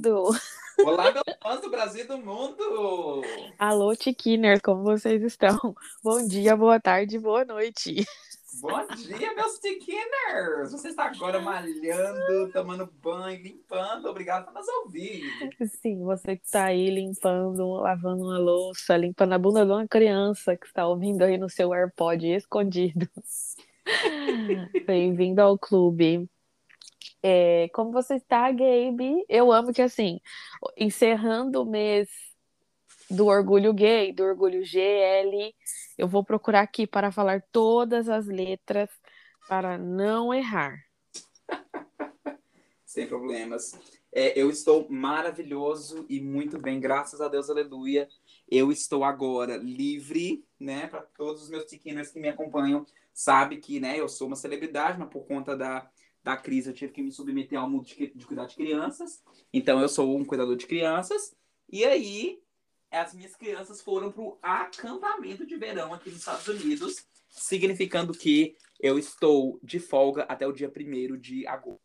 Do... Olá, meus fãs do Brasil e do mundo! Alô, Tiquiners, como vocês estão? Bom dia, boa tarde, boa noite. Bom dia, meus Tiquiners! Você está agora malhando, tomando banho, limpando. Obrigado por nos ouvir. Sim, você que está aí limpando, lavando uma louça, limpando a bunda de uma criança que está ouvindo aí no seu AirPod escondido. Bem-vindo ao clube. É, como você está, Gabe? Eu amo que, assim, encerrando o mês do orgulho gay, do orgulho GL, eu vou procurar aqui para falar todas as letras para não errar. Sem problemas. É, eu estou maravilhoso e muito bem, graças a Deus, aleluia. Eu estou agora livre, né? Para todos os meus tiquinhos que me acompanham, sabe que, né? Eu sou uma celebridade, mas por conta da da crise, eu tive que me submeter ao mundo de, de cuidar de crianças. Então, eu sou um cuidador de crianças. E aí, as minhas crianças foram para o acampamento de verão aqui nos Estados Unidos, significando que eu estou de folga até o dia 1 de agosto.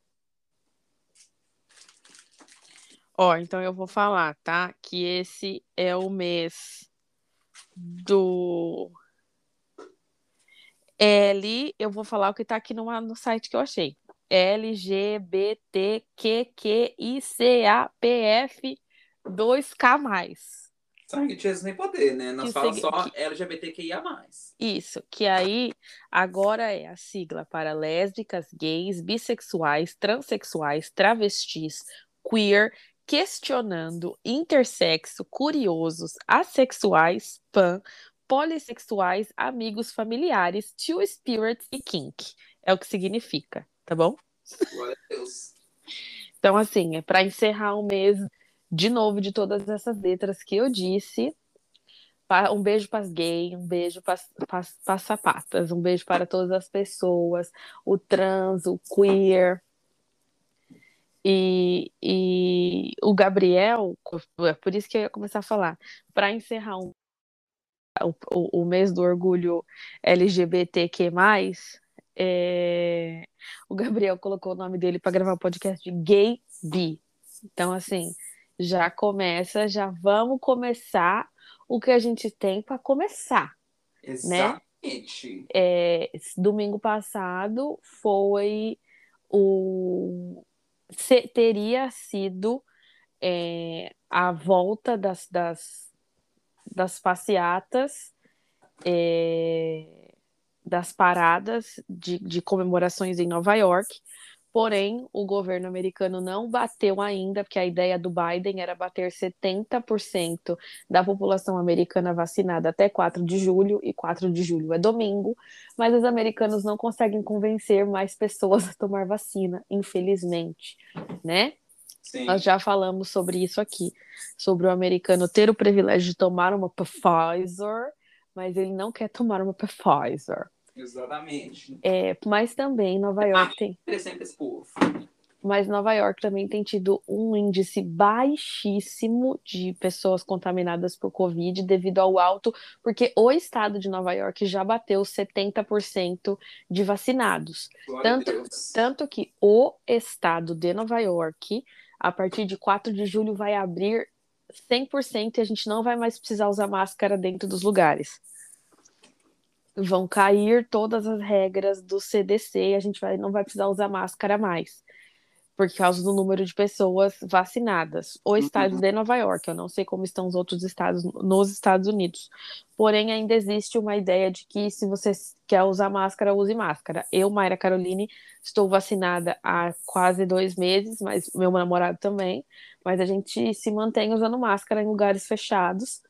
Ó, então eu vou falar, tá? Que esse é o mês do L. Eu vou falar o que tá aqui no, no site que eu achei. LGBTQQICAPF 2K+. Sangue de Jesus nem poder, né? Nós falamos só que... LGBTQIA+. Isso, que aí agora é a sigla para lésbicas, gays, bissexuais, transexuais, travestis, queer, questionando, intersexo, curiosos, assexuais, pan, polissexuais, amigos familiares, two spirits e kink. É o que significa tá bom? Glória a Deus. Então, assim, é para encerrar o mês de novo de todas essas letras que eu disse. Um beijo para as gays, um beijo para as sapatas, um beijo para todas as pessoas, o trans, o queer. E, e o Gabriel, é por isso que eu ia começar a falar, para encerrar um, o, o mês do orgulho LGBTQ, é... o Gabriel colocou o nome dele para gravar o podcast de Gay B. Então, assim, já começa, já vamos começar o que a gente tem para começar. Né? Exatamente. Né? É, domingo passado foi o. Se, teria sido é, a volta das, das, das passeatas. É, das paradas de, de comemorações em Nova York. Porém, o governo americano não bateu ainda, porque a ideia do Biden era bater 70% da população americana vacinada até 4 de julho, e 4 de julho é domingo, mas os americanos não conseguem convencer mais pessoas a tomar vacina, infelizmente, né? Sim. Nós já falamos sobre isso aqui, sobre o americano ter o privilégio de tomar uma Pfizer mas ele não quer tomar uma Pfizer. Exatamente. É, mas também Nova York tem. Interessante esse povo. Mas Nova York também tem tido um índice baixíssimo de pessoas contaminadas por Covid devido ao alto, porque o estado de Nova York já bateu 70% de vacinados. tanto, tanto que o estado de Nova York, a partir de 4 de julho, vai abrir 100% e a gente não vai mais precisar usar máscara dentro dos lugares. Vão cair todas as regras do CDC a gente vai, não vai precisar usar máscara mais por causa do número de pessoas vacinadas. O estado uhum. de Nova York, eu não sei como estão os outros estados nos Estados Unidos. Porém, ainda existe uma ideia de que se você quer usar máscara, use máscara. Eu, Mayra Caroline, estou vacinada há quase dois meses, mas meu namorado também. Mas a gente se mantém usando máscara em lugares fechados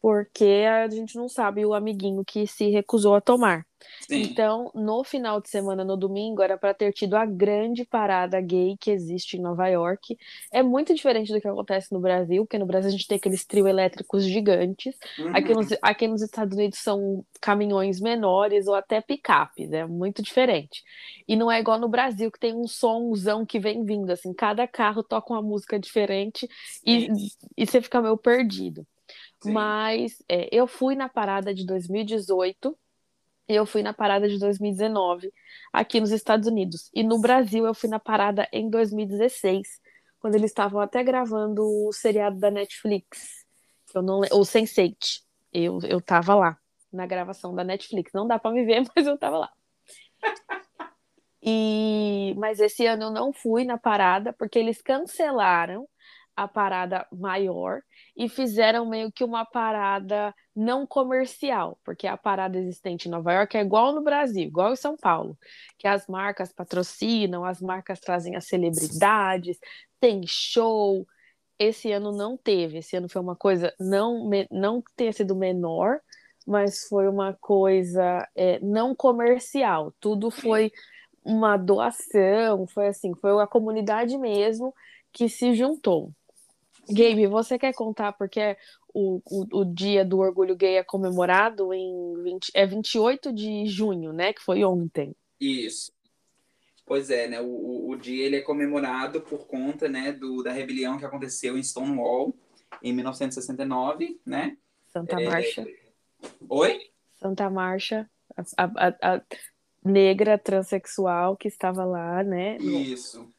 porque a gente não sabe o amiguinho que se recusou a tomar. Sim. Então, no final de semana, no domingo, era para ter tido a grande parada gay que existe em Nova York. É muito diferente do que acontece no Brasil, porque no Brasil a gente tem aqueles trio elétricos gigantes. Uhum. Aqui, nos, aqui nos Estados Unidos são caminhões menores ou até picapes, é muito diferente. E não é igual no Brasil, que tem um somzão que vem vindo, assim, cada carro toca uma música diferente e, e você fica meio perdido. Mas é, eu fui na parada de 2018 e eu fui na parada de 2019 aqui nos Estados Unidos. E no Brasil eu fui na parada em 2016, quando eles estavam até gravando o seriado da Netflix, eu não, o Sense8. Eu eu tava lá na gravação da Netflix. Não dá para me ver, mas eu tava lá. E mas esse ano eu não fui na parada porque eles cancelaram a parada maior e fizeram meio que uma parada não comercial, porque a parada existente em Nova York é igual no Brasil, igual em São Paulo, que as marcas patrocinam, as marcas trazem as celebridades, tem show. Esse ano não teve, esse ano foi uma coisa não não tenha sido menor, mas foi uma coisa é, não comercial. Tudo foi uma doação, foi assim, foi a comunidade mesmo que se juntou. Gabe, você quer contar porque o, o, o dia do orgulho gay é comemorado em 20, é 28 de junho, né? Que foi ontem. Isso. Pois é, né? O, o dia ele é comemorado por conta né, do, da rebelião que aconteceu em Stonewall em 1969, né? Santa é... Marcha. Oi? Santa Marcha, a, a, a, negra transexual que estava lá, né? Isso.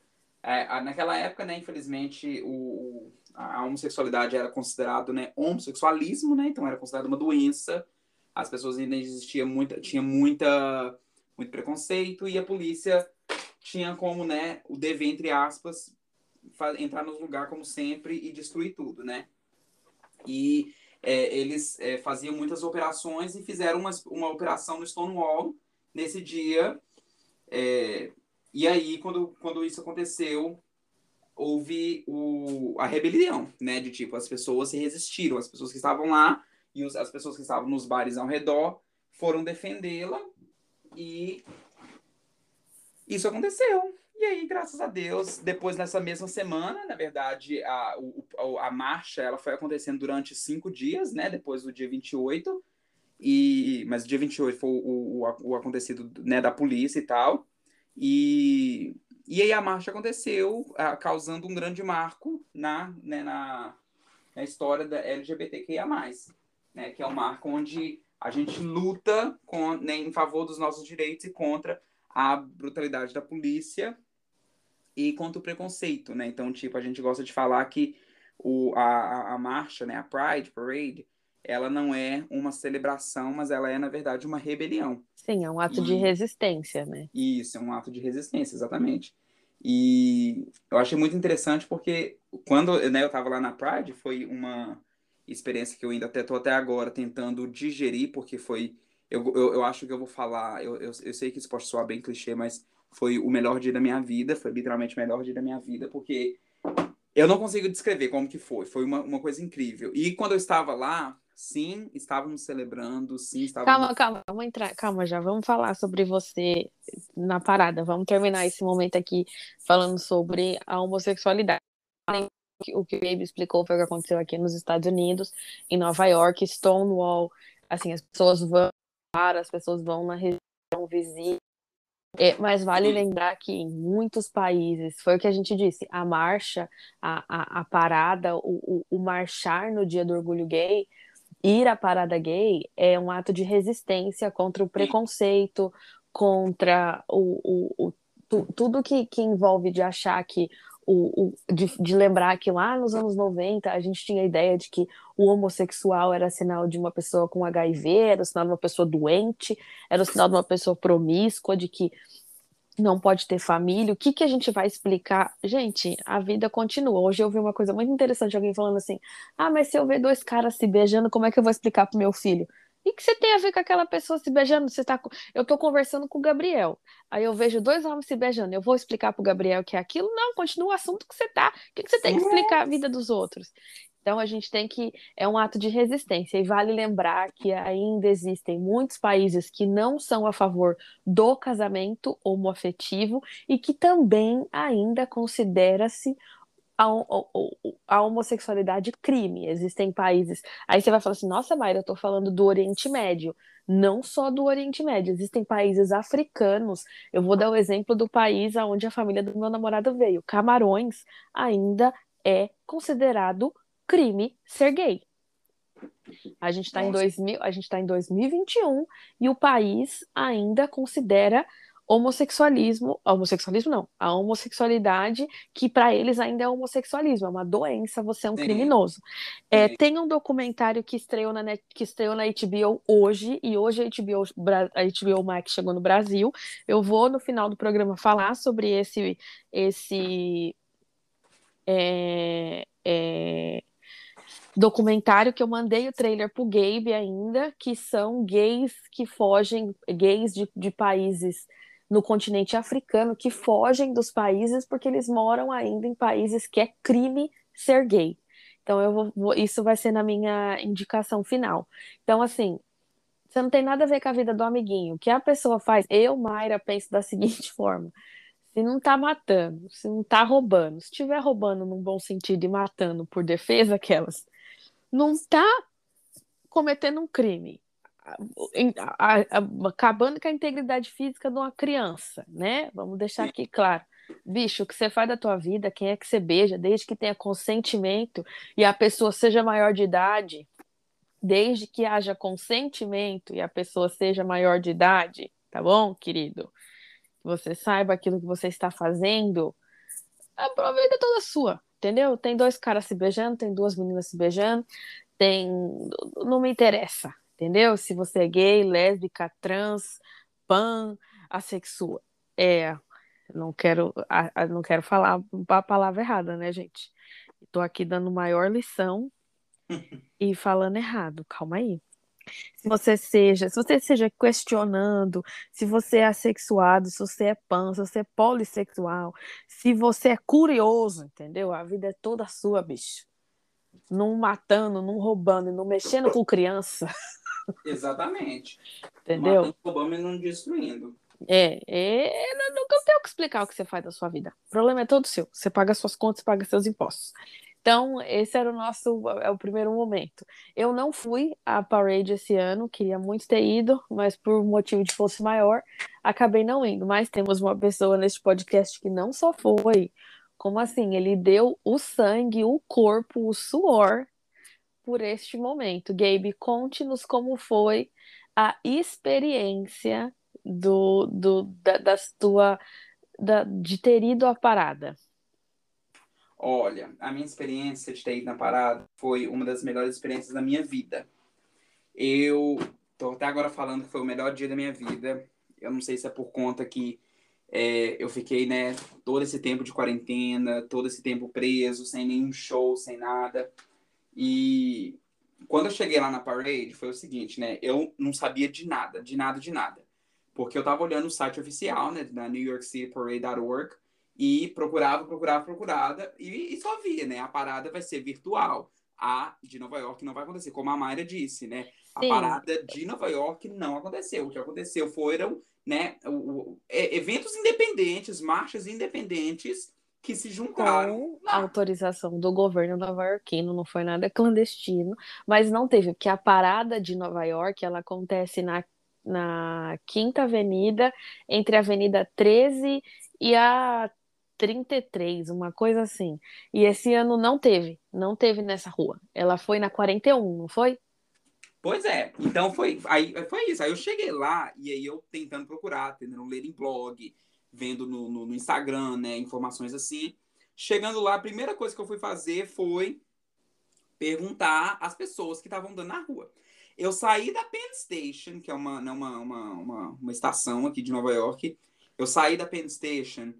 É, naquela época, né, infelizmente, o, a homossexualidade era considerado né, homossexualismo, né? Então era considerado uma doença. As pessoas ainda existia muita, tinha muita, muito preconceito e a polícia tinha como, né, o dever entre aspas entrar no lugar como sempre e destruir tudo, né? E é, eles é, faziam muitas operações e fizeram uma, uma operação no Stonewall nesse dia. É, e aí, quando, quando isso aconteceu, houve o, a rebelião, né? De tipo, as pessoas se resistiram, as pessoas que estavam lá e os, as pessoas que estavam nos bares ao redor foram defendê-la e isso aconteceu. E aí, graças a Deus, depois nessa mesma semana, na verdade, a, a marcha ela foi acontecendo durante cinco dias, né? Depois do dia 28. E, mas dia 28 foi o, o, o acontecido né, da polícia e tal. E e aí a marcha aconteceu, uh, causando um grande marco na, né, na, na história da LGBTQIA+, né, que é um marco onde a gente luta com, né, em favor dos nossos direitos e contra a brutalidade da polícia e contra o preconceito, né? Então, tipo, a gente gosta de falar que o, a, a marcha, né, a Pride Parade, ela não é uma celebração, mas ela é, na verdade, uma rebelião. Sim, é um ato e... de resistência, né? Isso, é um ato de resistência, exatamente. E eu achei muito interessante porque quando né, eu estava lá na Pride, foi uma experiência que eu ainda até estou até agora tentando digerir, porque foi. Eu, eu, eu acho que eu vou falar. Eu, eu, eu sei que isso pode soar bem clichê, mas foi o melhor dia da minha vida, foi literalmente o melhor dia da minha vida, porque eu não consigo descrever como que foi, foi uma, uma coisa incrível. E quando eu estava lá, sim, estávamos celebrando, sim, estávamos... Calma, calma, vamos entrar, calma já, vamos falar sobre você na parada, vamos terminar esse momento aqui falando sobre a homossexualidade. O que o Gabe explicou foi o que aconteceu aqui nos Estados Unidos, em Nova York, Stonewall, assim, as pessoas vão, as pessoas vão na região vizinha, é, mas vale lembrar que em muitos países, foi o que a gente disse, a marcha, a, a, a parada, o, o, o, marchar no dia do orgulho gay ir à parada gay é um ato de resistência contra o preconceito, contra o, o, o tu, tudo que, que envolve de achar que o, o, de, de, lembrar que lá nos anos 90 a gente tinha a ideia de que o homossexual era sinal de uma pessoa com HIV, era sinal de uma pessoa doente, era sinal de uma pessoa promíscua, de que não pode ter família, o que, que a gente vai explicar? Gente, a vida continua. Hoje eu vi uma coisa muito interessante, alguém falando assim: ah, mas se eu ver dois caras se beijando, como é que eu vou explicar pro meu filho? E que você tem a ver com aquela pessoa se beijando? Você tá... Eu tô conversando com o Gabriel. Aí eu vejo dois homens se beijando. Eu vou explicar pro Gabriel que é aquilo? Não, continua o assunto que você tá. O que, que você tem que explicar a vida dos outros? Então a gente tem que é um ato de resistência e vale lembrar que ainda existem muitos países que não são a favor do casamento homoafetivo e que também ainda considera-se a, a, homossexualidade crime. Existem países. Aí você vai falar assim: nossa, Mayra, eu estou falando do Oriente Médio. Não só do Oriente Médio, existem países africanos. Eu vou dar o exemplo do país onde a família do meu namorado veio. Camarões ainda é considerado crime ser gay. A gente está em 2000, a gente tá em 2021 e o país ainda considera homossexualismo, homossexualismo não, a homossexualidade que para eles ainda é homossexualismo, é uma doença, você é um Sim. criminoso. É, tem um documentário que estreou na Net, que estreou na HBO hoje e hoje a HBO, a HBO Max chegou no Brasil. Eu vou no final do programa falar sobre esse esse é, é, documentário que eu mandei o trailer pro Gabe ainda, que são gays que fogem, gays de, de países no continente africano que fogem dos países porque eles moram ainda em países que é crime ser gay. Então eu vou, vou, isso vai ser na minha indicação final. Então assim, você não tem nada a ver com a vida do amiguinho. O que a pessoa faz, eu, Mayra, penso da seguinte forma: se não tá matando, se não tá roubando, se estiver roubando num bom sentido e matando por defesa aquelas, não tá cometendo um crime acabando com a integridade física de uma criança, né? Vamos deixar aqui claro. Bicho, o que você faz da tua vida, quem é que você beija, desde que tenha consentimento e a pessoa seja maior de idade, desde que haja consentimento e a pessoa seja maior de idade, tá bom, querido? Você saiba aquilo que você está fazendo, a vida é toda sua, entendeu? Tem dois caras se beijando, tem duas meninas se beijando, tem. Não me interessa, entendeu? Se você é gay, lésbica, trans, pan, assexual. É, não quero, não quero falar a palavra errada, né, gente? Estou aqui dando maior lição e falando errado. Calma aí. Se você seja, se você seja questionando se você é assexuado, se você é pan, se você é polissexual, se você é curioso, entendeu? A vida é toda sua, bicho. Não matando, não roubando, não mexendo com criança. Exatamente. Entendeu? Matando, roubando e não destruindo. É, é, não, não tenho que explicar o que você faz da sua vida. O problema é todo seu. Você paga suas contas, paga seus impostos. Então, esse era o nosso, é o primeiro momento. Eu não fui à parade esse ano, queria muito ter ido, mas por motivo de força maior, acabei não indo. Mas temos uma pessoa neste podcast que não só foi, como assim, ele deu o sangue, o corpo, o suor por este momento. Gabe, conte-nos como foi a experiência do, do da, da tua da, de ter ido à parada. Olha, a minha experiência de ter ido na parada foi uma das melhores experiências da minha vida. Eu tô até agora falando que foi o melhor dia da minha vida. Eu não sei se é por conta que é, eu fiquei, né, todo esse tempo de quarentena, todo esse tempo preso, sem nenhum show, sem nada. E quando eu cheguei lá na parade, foi o seguinte, né? Eu não sabia de nada, de nada, de nada. Porque eu tava olhando o site oficial, né, da New York City Parade.org e procurava, procurava, procurava e, e, só via, né? A parada vai ser virtual. A de Nova York não vai acontecer, como a Mayra disse, né? A Sim. parada de Nova York não aconteceu. O que aconteceu foram, né, o, o, eventos independentes, marchas independentes que se juntaram. Com a autorização do governo nova-iorquino, não foi nada clandestino, mas não teve, porque a parada de Nova York ela acontece na, na Quinta Avenida, entre a Avenida 13 e a 33, uma coisa assim. E esse ano não teve, não teve nessa rua. Ela foi na 41, não foi? Pois é, então foi, aí, foi isso. Aí eu cheguei lá e aí eu tentando procurar, tentando ler em blog, vendo no, no, no, Instagram, né, informações assim. Chegando lá, a primeira coisa que eu fui fazer foi perguntar às pessoas que estavam andando na rua. Eu saí da Penn Station, que é uma, né, uma, uma, uma, uma estação aqui de Nova York. Eu saí da Penn Station,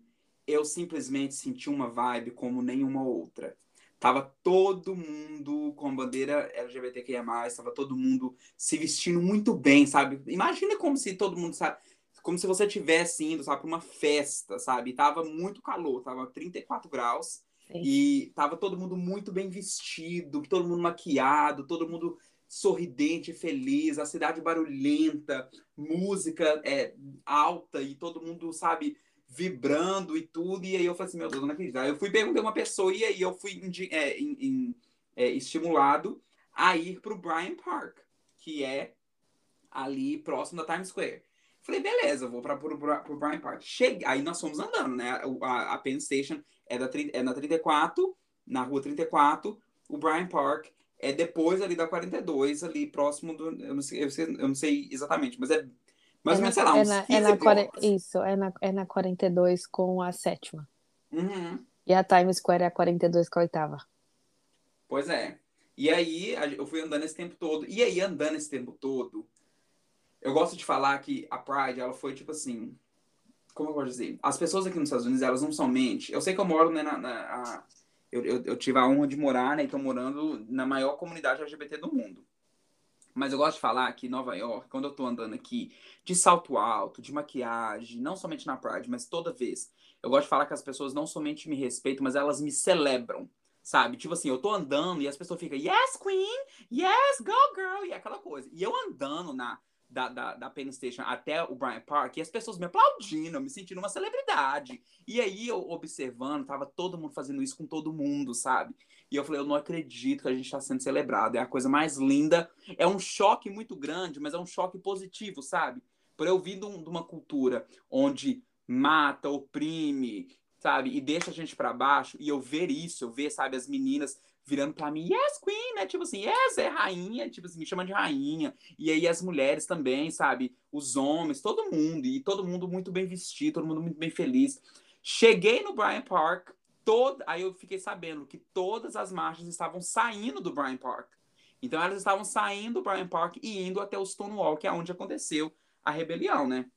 eu simplesmente senti uma vibe como nenhuma outra. Tava todo mundo com a bandeira LGBTQIA+, tava todo mundo se vestindo muito bem, sabe? Imagina como se todo mundo, sabe? como se você tivesse indo, sabe, para uma festa, sabe? tava muito calor, tava 34 graus. Sim. E tava todo mundo muito bem vestido, todo mundo maquiado, todo mundo sorridente, feliz, a cidade barulhenta, música é, alta e todo mundo, sabe, vibrando e tudo. E aí eu falei assim, meu Deus, não acredito. Aí eu fui perguntar uma pessoa e aí eu fui é, in, in, é, estimulado a ir para o Bryant Park, que é ali próximo da Times Square. Falei, beleza, vou para o Bryant Park. Cheguei, aí nós fomos andando, né? A, a Penn Station é, da, é na 34, na rua 34. O Bryant Park é depois ali da 42, ali próximo do. Eu não sei, eu, sei, eu não sei exatamente, mas é Mais ou menos, sei lá, é na, 15 é na. Isso, é na, é na 42 com a sétima. Uhum. E a Times Square é a 42 com a oitava. Pois é. E aí eu fui andando esse tempo todo. E aí, andando esse tempo todo, eu gosto de falar que a Pride, ela foi tipo assim. Como eu posso dizer? As pessoas aqui nos Estados Unidos, elas não somente. Eu sei que eu moro, né, na. na- a- eu, eu, eu tive a honra de morar, né, e tô morando na maior comunidade LGBT do mundo. Mas eu gosto de falar que Nova York, quando eu tô andando aqui de salto alto, de maquiagem, não somente na Pride, mas toda vez, eu gosto de falar que as pessoas não somente me respeitam, mas elas me celebram. Sabe? Tipo assim, eu tô andando e as pessoas ficam, yes, queen, yes, go, girl, e aquela coisa. E eu andando na, da, da, da Penn Station até o Bryant Park, e as pessoas me aplaudindo, me sentindo uma celebridade. E aí eu observando, tava todo mundo fazendo isso com todo mundo, sabe? E eu falei, eu não acredito que a gente tá sendo celebrado. É a coisa mais linda. É um choque muito grande, mas é um choque positivo, sabe? Por eu vir de um- de uma cultura onde mata, oprime, sabe? E deixa a gente pra baixo. E eu ver isso, eu ver, sabe, as meninas virando pra mim, yes, queen, né? Tipo assim, yes, é rainha, tipo assim, me chama de rainha. E aí as mulheres também, sabe? Os homens, todo mundo. E todo mundo muito bem vestido, todo mundo muito bem feliz. Cheguei no Bryant Park, todo... aí eu fiquei sabendo que todas as marchas estavam saindo do Bryant Park. Então elas estavam saindo do Bryant Park e indo até o Stonewall, que é onde aconteceu a rebelião, né?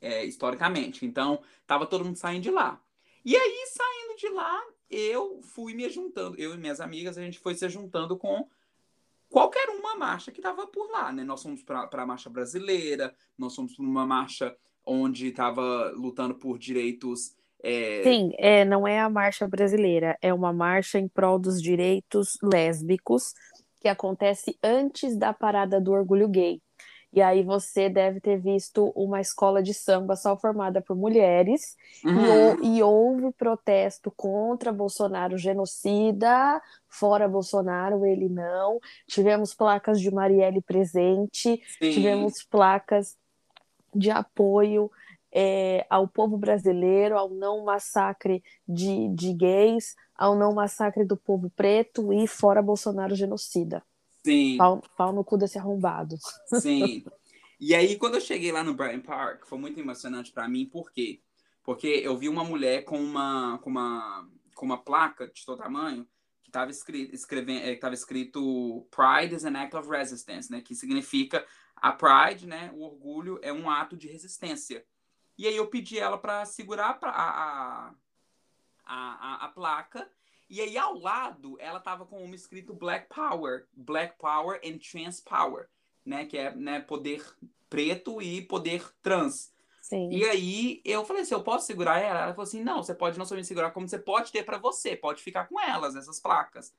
É, historicamente. Então, tava todo mundo saindo de lá. E aí, saindo de lá, eu fui me juntando. Eu e minhas amigas, a gente foi se juntando com qualquer uma marcha que tava por lá, né? Nós fomos para a marcha brasileira, nós fomos para uma marcha onde tava lutando por direitos. É, Sim, é, não é a marcha brasileira, é uma marcha em prol dos direitos lésbicos que acontece antes da parada do orgulho gay. E aí você deve ter visto uma escola de samba só formada por mulheres e, uhum, hou- e houve protesto contra Bolsonaro genocida, fora Bolsonaro, ele não. Tivemos placas de Marielle presente, sim, tivemos placas de apoio é, ao povo brasileiro, ao não massacre de, de gays, ao não massacre do povo preto e fora Bolsonaro genocida. sim. Pau, pau no cu desse arrombado. Sim. E aí, quando eu cheguei lá no Bryant Park, foi muito emocionante pra mim, por quê? Porque eu vi uma mulher com uma, com uma, com uma placa de todo tamanho que estava escrito, que tava escrito Pride is an act of resistance, né? Que significa a Pride, né? O orgulho é um ato de resistência. E aí eu pedi ela para segurar a, a, a, a, placa. E aí ao lado ela tava com uma escrito Black Power, Black Power and Trans Power, né? Que é né, poder preto e poder trans. Sim. E aí eu falei assim, eu posso segurar ela? Ela falou assim, não, você pode não somente segurar, como você pode ter para você, pode ficar com elas, essas placas.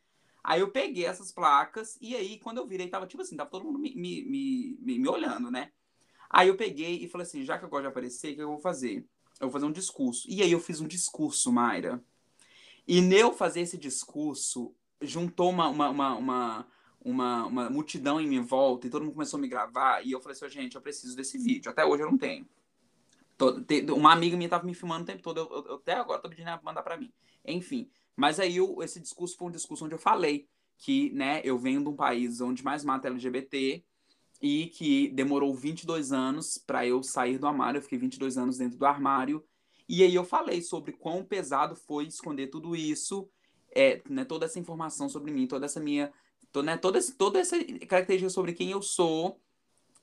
Aí eu peguei essas placas e aí quando eu virei tava tipo assim, tava todo mundo me, me, me, me, me olhando, né? Aí eu peguei e falei assim, já que eu gosto de aparecer, o que eu vou fazer? Eu vou fazer um discurso. E aí eu fiz um discurso, Mayra. E neu fazer esse discurso, juntou uma, uma, uma, uma, uma, uma multidão em minha volta e todo mundo começou a me gravar. E eu falei assim, "Ô, gente, eu preciso desse vídeo. Até hoje eu não tenho. Uma amiga minha tava me filmando o tempo todo. Eu, eu- eu até agora tô pedindo ela mandar pra mim. Enfim. Mas aí eu- esse discurso foi um discurso onde eu falei que, né, eu venho de um país onde mais mata LGBT e que demorou 22 anos pra eu sair do armário. Eu fiquei 22 anos dentro do armário. E aí eu falei sobre quão pesado foi esconder tudo isso, é, né, toda essa informação sobre mim, toda essa minha, né, toda, toda essa característica sobre quem eu sou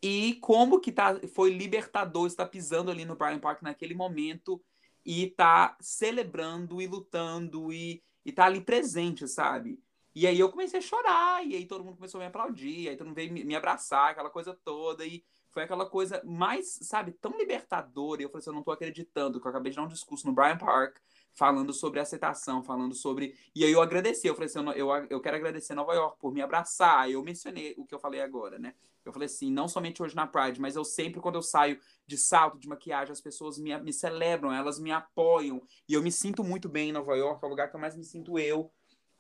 e como que tá, foi libertador estar pisando ali no Bryant Park naquele momento e tá celebrando e lutando e, e tá ali presente, sabe? E aí eu comecei a chorar, e aí todo mundo começou a me aplaudir, aí todo mundo veio me, abraçar, aquela coisa toda, e foi aquela coisa mais, sabe, tão libertadora. E eu falei assim, eu não tô acreditando, que eu acabei de dar um discurso no Bryant Park, falando sobre aceitação, falando sobre. E aí eu agradeci, eu falei assim, eu, eu, eu quero agradecer Nova York por me abraçar. Aí eu mencionei o que eu falei agora, né? Eu falei assim, não somente hoje na Pride, mas eu sempre, quando eu saio de salto, de maquiagem, as pessoas me, me celebram, elas me apoiam. E eu me sinto muito bem em Nova York, é o lugar que eu mais me sinto eu.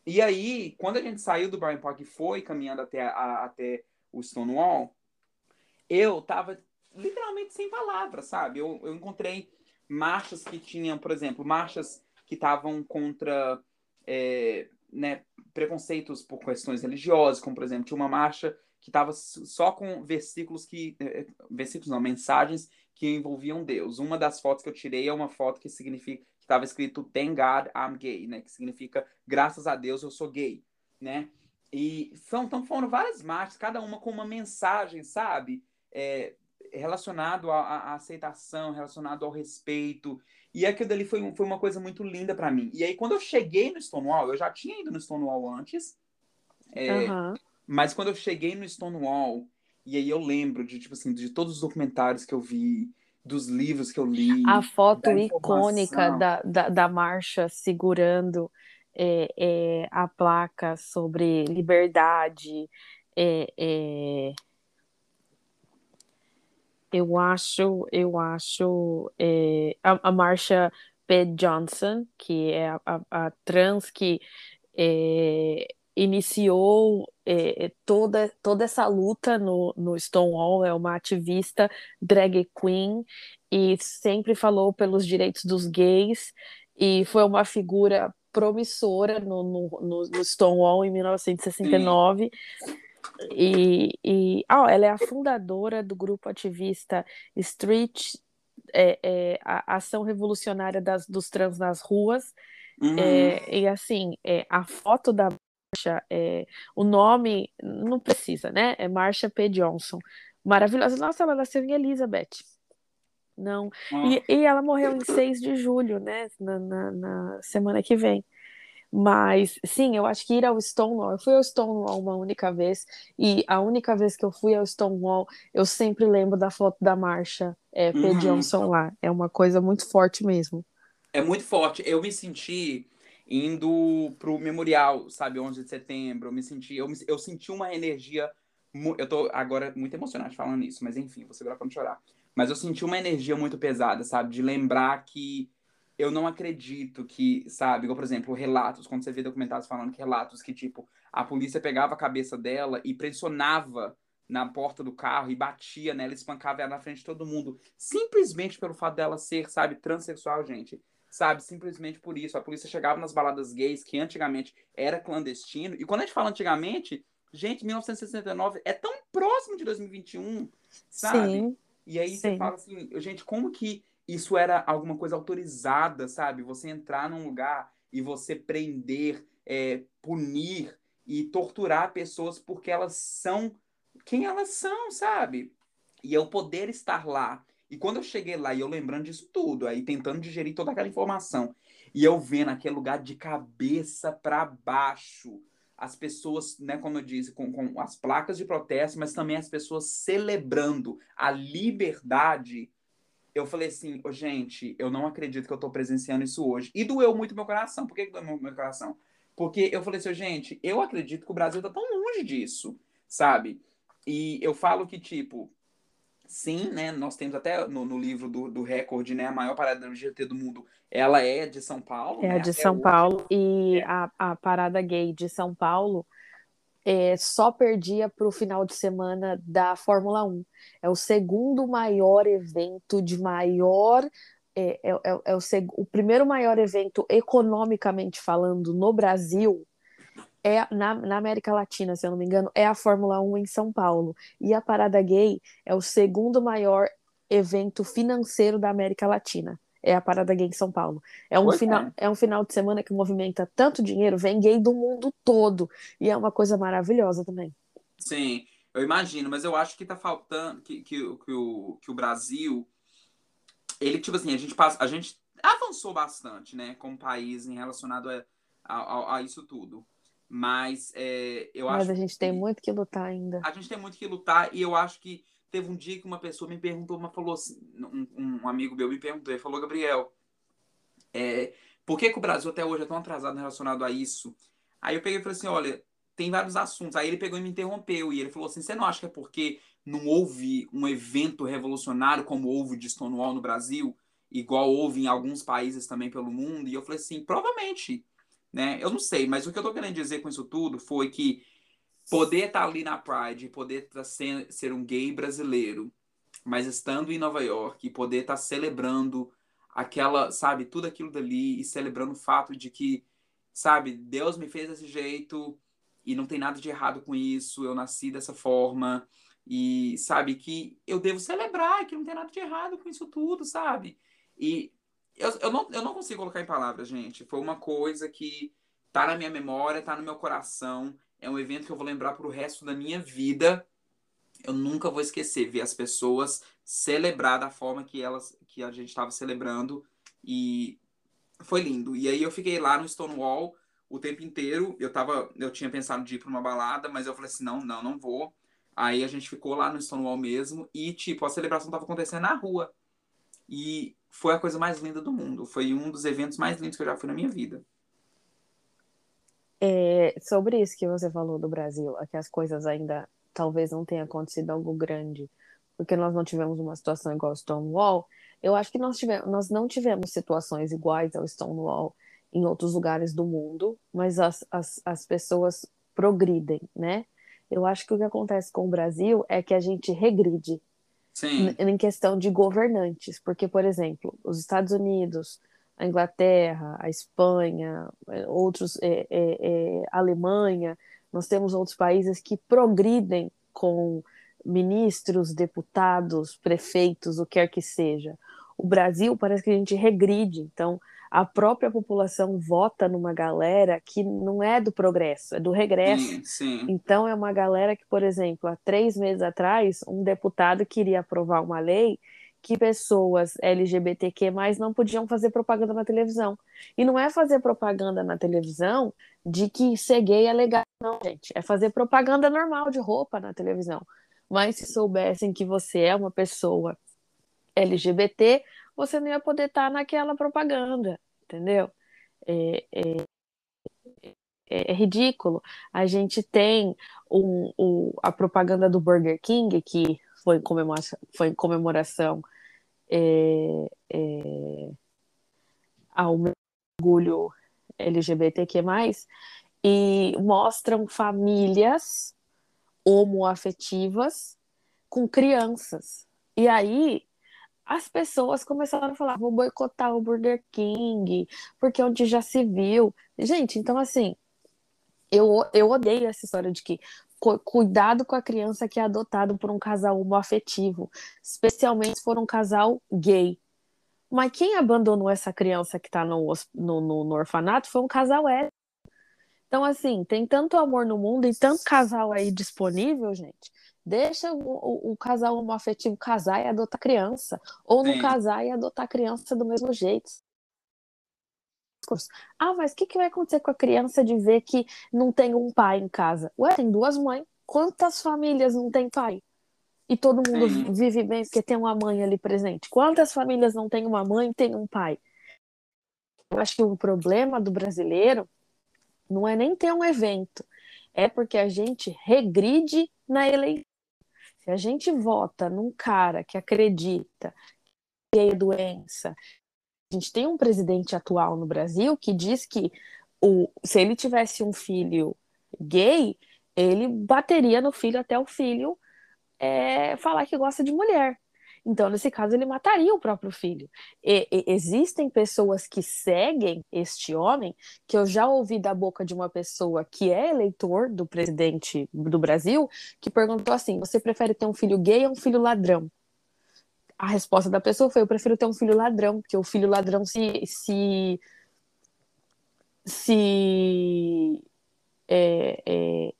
E aí, quando a gente saiu do Bryant Park e foi caminhando até, a, até o Stonewall, eu tava literalmente sem palavras, sabe? Eu, eu encontrei marchas que tinham, por exemplo, marchas que estavam contra é, né, preconceitos por questões religiosas, como por exemplo, tinha uma marcha que estava só com versículos que eh, versículos não, mensagens que envolviam Deus. Uma das fotos que eu tirei é uma foto que significa estava escrito Thank God I'm gay, né, que significa graças a Deus eu sou gay, né? E são, então foram várias marchas, cada uma com uma mensagem, sabe? É, relacionado à, à, aceitação, relacionado ao respeito. E aquilo dali foi, foi uma coisa muito linda para mim. E aí, quando eu cheguei no Stonewall, eu já tinha ido no Stonewall antes, é, uhum. mas quando eu cheguei no Stonewall, e aí eu lembro de, tipo assim, de todos os documentários que eu vi, dos livros que eu li. A foto icônica da, da, da, marcha segurando é, é, a placa sobre liberdade. É, é eu acho, eu acho é, a, a Marsha P. Johnson, que é a, a, a trans que é, iniciou é, toda, toda essa luta no, no Stonewall, é uma ativista drag queen e sempre falou pelos direitos dos gays e foi uma figura promissora no, no, no, Stonewall em 1969. Sim. E, e oh, ela é a fundadora do grupo ativista Street é, é, a Ação Revolucionária das, dos Trans nas Ruas. Uhum. É, e assim, é, a foto da marcha, é, o nome não precisa, né? É Marsha P. Johnson. Maravilhosa. Nossa, ela nasceu em Elizabeth. Não. E, e, ela morreu em 6 de julho, né? Na, na, na semana que vem. Mas, sim, eu acho que ir ao Stonewall, eu fui ao Stonewall uma única vez, e a única vez que eu fui ao Stonewall, eu sempre lembro da foto da marcha é, P. Uhum. Johnson lá. É uma coisa muito forte mesmo. É muito forte. Eu me senti indo pro memorial, sabe, 11 de setembro. Eu me senti, eu, me, eu senti uma energia. Eu tô agora muito emocionado falando isso, mas enfim, vou segurar pra não chorar. Mas eu senti uma energia muito pesada, sabe, de lembrar que eu não acredito que, sabe, igual, por exemplo, relatos, quando você vê documentários falando que relatos que, tipo, a polícia pegava a cabeça dela e pressionava na porta do carro e batia nela, espancava ela na frente de todo mundo, simplesmente pelo fato dela ser, sabe, transexual, gente. Sabe, simplesmente por isso. A polícia chegava nas baladas gays, que antigamente era clandestino, e quando a gente fala antigamente, gente, 1969 é tão próximo de 2021, sabe? Sim. E aí Sim. você fala assim, gente, como que isso era alguma coisa autorizada, sabe? Você entrar num lugar e você prender, é, punir e torturar pessoas porque elas são quem elas são, sabe? E eu poder estar lá. E quando eu cheguei lá e eu lembrando disso tudo, aí tentando digerir toda aquela informação, e eu vendo aquele lugar de cabeça para baixo, as pessoas, né, como eu disse, com, com as placas de protesto, mas também as pessoas celebrando a liberdade eu falei assim, oh, gente, eu não acredito que eu tô presenciando isso hoje. E doeu muito meu coração. Por que, doeu muito meu coração? Porque eu falei assim, oh, gente, eu acredito que o Brasil tá tão longe disso, sabe? E eu falo que, tipo, sim, né? Nós temos até no, no livro do, do recorde, né? A maior parada LGBT do mundo, ela é de São Paulo. É né? de São Paulo. E é. a, a parada gay de São Paulo é, só perdia para o final de semana da Fórmula 1. É o segundo maior evento de maior. É, é, é, é o, o, primeiro maior evento economicamente falando no Brasil. É na, na América Latina, se eu não me engano, é a Fórmula 1 em São Paulo. E a Parada Gay é o segundo maior evento financeiro da América Latina é a Parada Gay em São Paulo. É um, final, é. é um final de semana que movimenta tanto dinheiro, vem gay do mundo todo. E é uma coisa maravilhosa também. Sim, eu imagino, mas eu acho que tá faltando que, que, que, o, que o Brasil. Ele, tipo assim, a gente passa. A gente avançou bastante, né, como país em relacionado a, a, a isso tudo. Mas é, eu mas acho. Mas a gente que, tem muito que lutar ainda. A gente tem muito que lutar e eu acho que Teve um dia que uma pessoa me perguntou, uma falou assim, um, um amigo meu me perguntou, ele falou, Gabriel, é, por que, que o Brasil até hoje é tão atrasado relacionado a isso? Aí eu peguei e falei assim, olha, tem vários assuntos. Aí ele pegou e me interrompeu e ele falou assim, você não acha que é porque não houve um evento revolucionário como houve de Stonewall no Brasil, igual houve em alguns países também pelo mundo? E eu falei assim, provavelmente, né? Eu não sei, mas o que eu tô querendo dizer com isso tudo foi que poder estar tá ali na Pride, poder tá ser, ser um gay brasileiro, mas estando em Nova York poder estar tá celebrando aquela, sabe, tudo aquilo dali e celebrando o fato de que sabe, Deus me fez desse jeito e não tem nada de errado com isso, eu nasci dessa forma e sabe que eu devo celebrar, que não tem nada de errado com isso tudo, sabe? E eu, eu, não, eu não consigo colocar em palavras, gente. Foi uma coisa que tá na minha memória, tá no meu coração. É um evento que eu vou lembrar pro resto da minha vida. Eu nunca vou esquecer ver as pessoas celebrar da forma que elas que a gente estava celebrando e foi lindo. E aí eu fiquei lá no Stonewall o tempo inteiro. Eu tava, eu tinha pensado de ir para uma balada, mas eu falei assim, não, não, não vou. Aí a gente ficou lá no Stonewall mesmo e tipo, a celebração tava acontecendo na rua. E foi a coisa mais linda do mundo. Foi um dos eventos mais lindos que eu já fui na minha vida. É, sobre isso que você falou do Brasil, é que as coisas ainda talvez não tenha acontecido algo grande, porque nós não tivemos uma situação igual ao Stonewall. Eu acho que nós, tivemos, nós não tivemos situações iguais ao Stonewall em outros lugares do mundo, mas as, as, as pessoas progridem, né? Eu acho que o que acontece com o Brasil é que a gente regride Sim. em questão de governantes, porque, por exemplo, os Estados Unidos, a Inglaterra, a Espanha, é, outros, é, é, é, Alemanha, nós temos outros países que progridem com ministros, deputados, prefeitos, o que quer que seja. O Brasil parece que a gente regride, então a própria população vota numa galera que não é do progresso, é do regresso. Sim, sim. Então é uma galera que, por exemplo, há três meses atrás, um deputado queria aprovar uma lei que pessoas LGBTQ não podiam fazer propaganda na televisão. E não é fazer propaganda na televisão de que ser gay é legal, não, gente. É fazer propaganda normal de roupa na televisão. Mas se soubessem que você é uma pessoa LGBT, você não ia poder estar naquela propaganda, entendeu? É, é, é, é ridículo. A gente tem um, um, a propaganda do Burger King, que foi em comemoração, foi em comemoração é, é, ao orgulho LGBTQ+, e mostram famílias homoafetivas com crianças. E aí as pessoas começaram a falar: vou boicotar o Burger King, porque onde já se viu. Gente, então assim, eu, eu odeio essa história de que cuidado com a criança que é adotado por um casal homoafetivo, especialmente se for um casal gay. Mas quem abandonou essa criança que está no, no, no orfanato foi um casal hétero. Então, assim, tem tanto amor no mundo e tanto casal aí disponível, gente, Deixa o, o, o casal homoafetivo casar e adotar criança. Ou não casar e adotar criança do mesmo jeito. Ah, mas o que, que vai acontecer com a criança de ver que não tem um pai em casa? Ué, tem duas mães. Quantas famílias não tem pai? E todo mundo Sim. vive bem porque tem uma mãe ali presente. Quantas famílias não tem uma mãe e tem um pai? Eu acho que o problema do brasileiro não é nem ter um evento, é porque a gente regride na eleição. Se a gente vota num cara que acredita que é doença, a gente tem um presidente atual no Brasil que diz que o, se ele tivesse um filho gay, ele bateria no filho até o filho é, falar que gosta de mulher. Então, nesse caso, ele mataria o próprio filho. E, e, existem pessoas que seguem este homem, que eu já ouvi da boca de uma pessoa que é eleitor do presidente do Brasil, que perguntou assim: você prefere ter um filho gay ou um filho ladrão? A resposta da pessoa foi: eu prefiro ter um filho ladrão, porque o filho ladrão se. se se, é, é,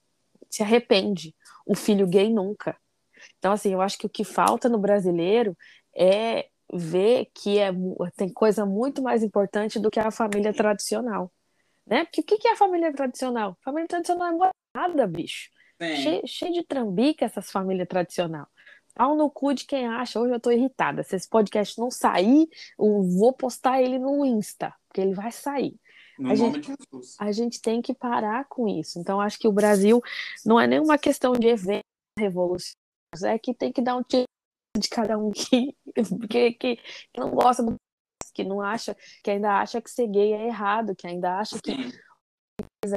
se arrepende. O filho gay nunca. Então, assim, eu acho que o que falta no brasileiro é ver que é, tem coisa muito mais importante do que a família tradicional. Né? Porque o que é a família tradicional? Família tradicional é morada, bicho. Cheio, cheio de trambica essas famílias tradicional. Pau no cu de quem acha. Hoje eu tô irritada. Se esse podcast não sair, eu vou postar ele no Insta, porque ele vai sair. No a, gente, a gente tem que parar com isso. Então, acho que o Brasil não é nenhuma questão de evento revolucionário é que tem que dar um tiro de cada um que, que, que, não gosta do que não acha, que ainda acha que ser gay é errado, que ainda acha que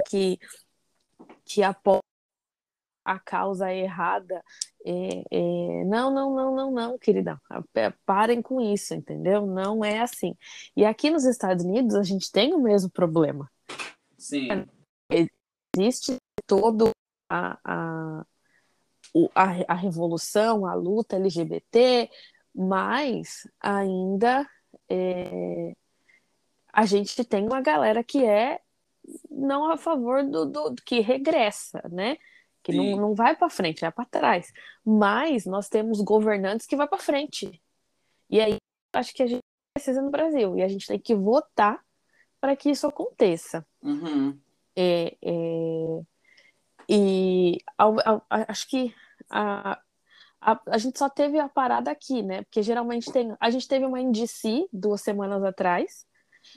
que, que apoia a causa errada. É, é, não, não, não, não, não, querida. Parem com isso, entendeu? Não é assim. E aqui nos Estados Unidos a gente tem o mesmo problema. Sim. Existe todo a, a, a, a revolução, a luta LGBT, mas ainda é, a gente tem uma galera que é não a favor do, do que regressa, né? Que não, não vai para frente, vai para trás. Mas nós temos governantes que vai para frente. E aí acho que a gente precisa no Brasil e a gente tem que votar para que isso aconteça. Uhum. É, é... E acho que a, a, a gente só teve a parada aqui, né? Porque geralmente tem. A gente teve uma em DC duas semanas atrás.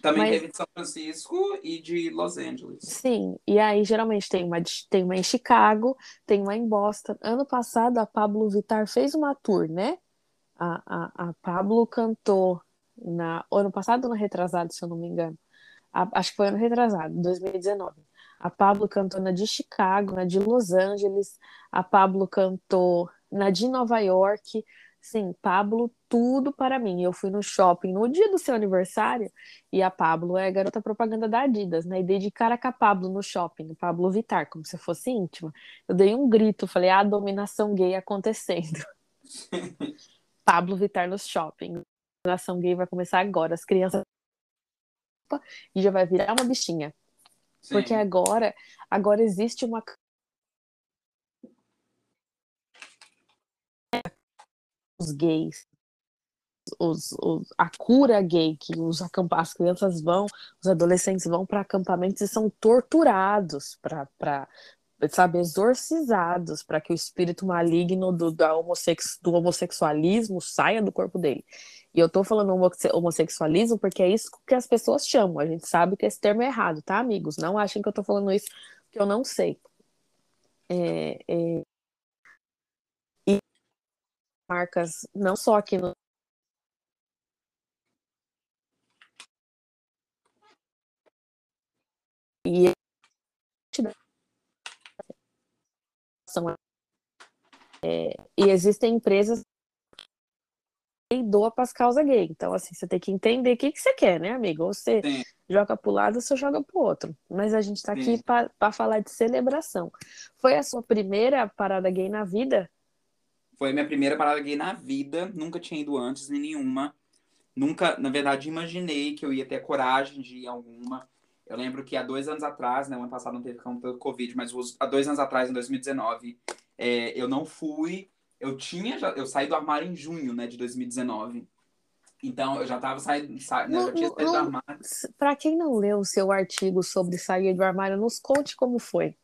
Também mas... teve de São Francisco e de Los Angeles. Sim, e aí geralmente tem uma, tem uma em Chicago, tem uma em Boston. Ano passado a Pablo Vittar fez uma tour, né? A, a, a Pablo cantou na ano passado ano retrasado, se eu não me engano. A, acho que foi ano retrasado, 2019. A Pablo cantou na de Chicago, na de Los Angeles. A Pablo cantou na de Nova York. Sim, Pablo, tudo para mim. Eu fui no shopping no dia do seu aniversário e a Pablo é a garota propaganda da Adidas, né? E dei de cara com a Pablo no shopping, Pablo Vitar, como se fosse íntima. Eu dei um grito, falei, ah, a dominação gay acontecendo. Pablo Vitar no shopping. A dominação gay vai começar agora. As crianças e já vai virar uma bichinha. Sim. Porque agora, agora existe uma os gays, os, os, a cura gay, que os as crianças vão, os adolescentes vão para acampamentos e são torturados para sabe, exorcizados para que o espírito maligno do, da homossex, do homossexualismo saia do corpo dele. E eu tô falando homossexualismo porque é isso que as pessoas chamam. A gente sabe que esse termo é errado, tá, amigos? Não achem que eu tô falando isso que eu não sei. É, é... E marcas, não só aqui no. E é, e existem empresas e doa para as causas gay. Então, assim, você tem que entender o que, que você quer, né, amigo? Ou você Sim. joga para o lado ou você joga para o outro. Mas a gente está aqui para falar de celebração. Foi a sua primeira parada gay na vida? Foi a minha primeira parada gay na vida. Nunca tinha ido antes em nenhuma. Nunca, na verdade, imaginei que eu ia ter coragem de ir alguma. Eu lembro que há dois anos atrás, né, o ano passado não teve campo pelo Covid, mas há dois anos atrás, em 2019, é, eu não fui eu tinha, já, eu saí do armário em junho, né, de 2019. Então, eu já tava saindo, sa, né, já tinha saído do armário. Pra quem não leu o seu artigo sobre sair do armário, nos conte como foi.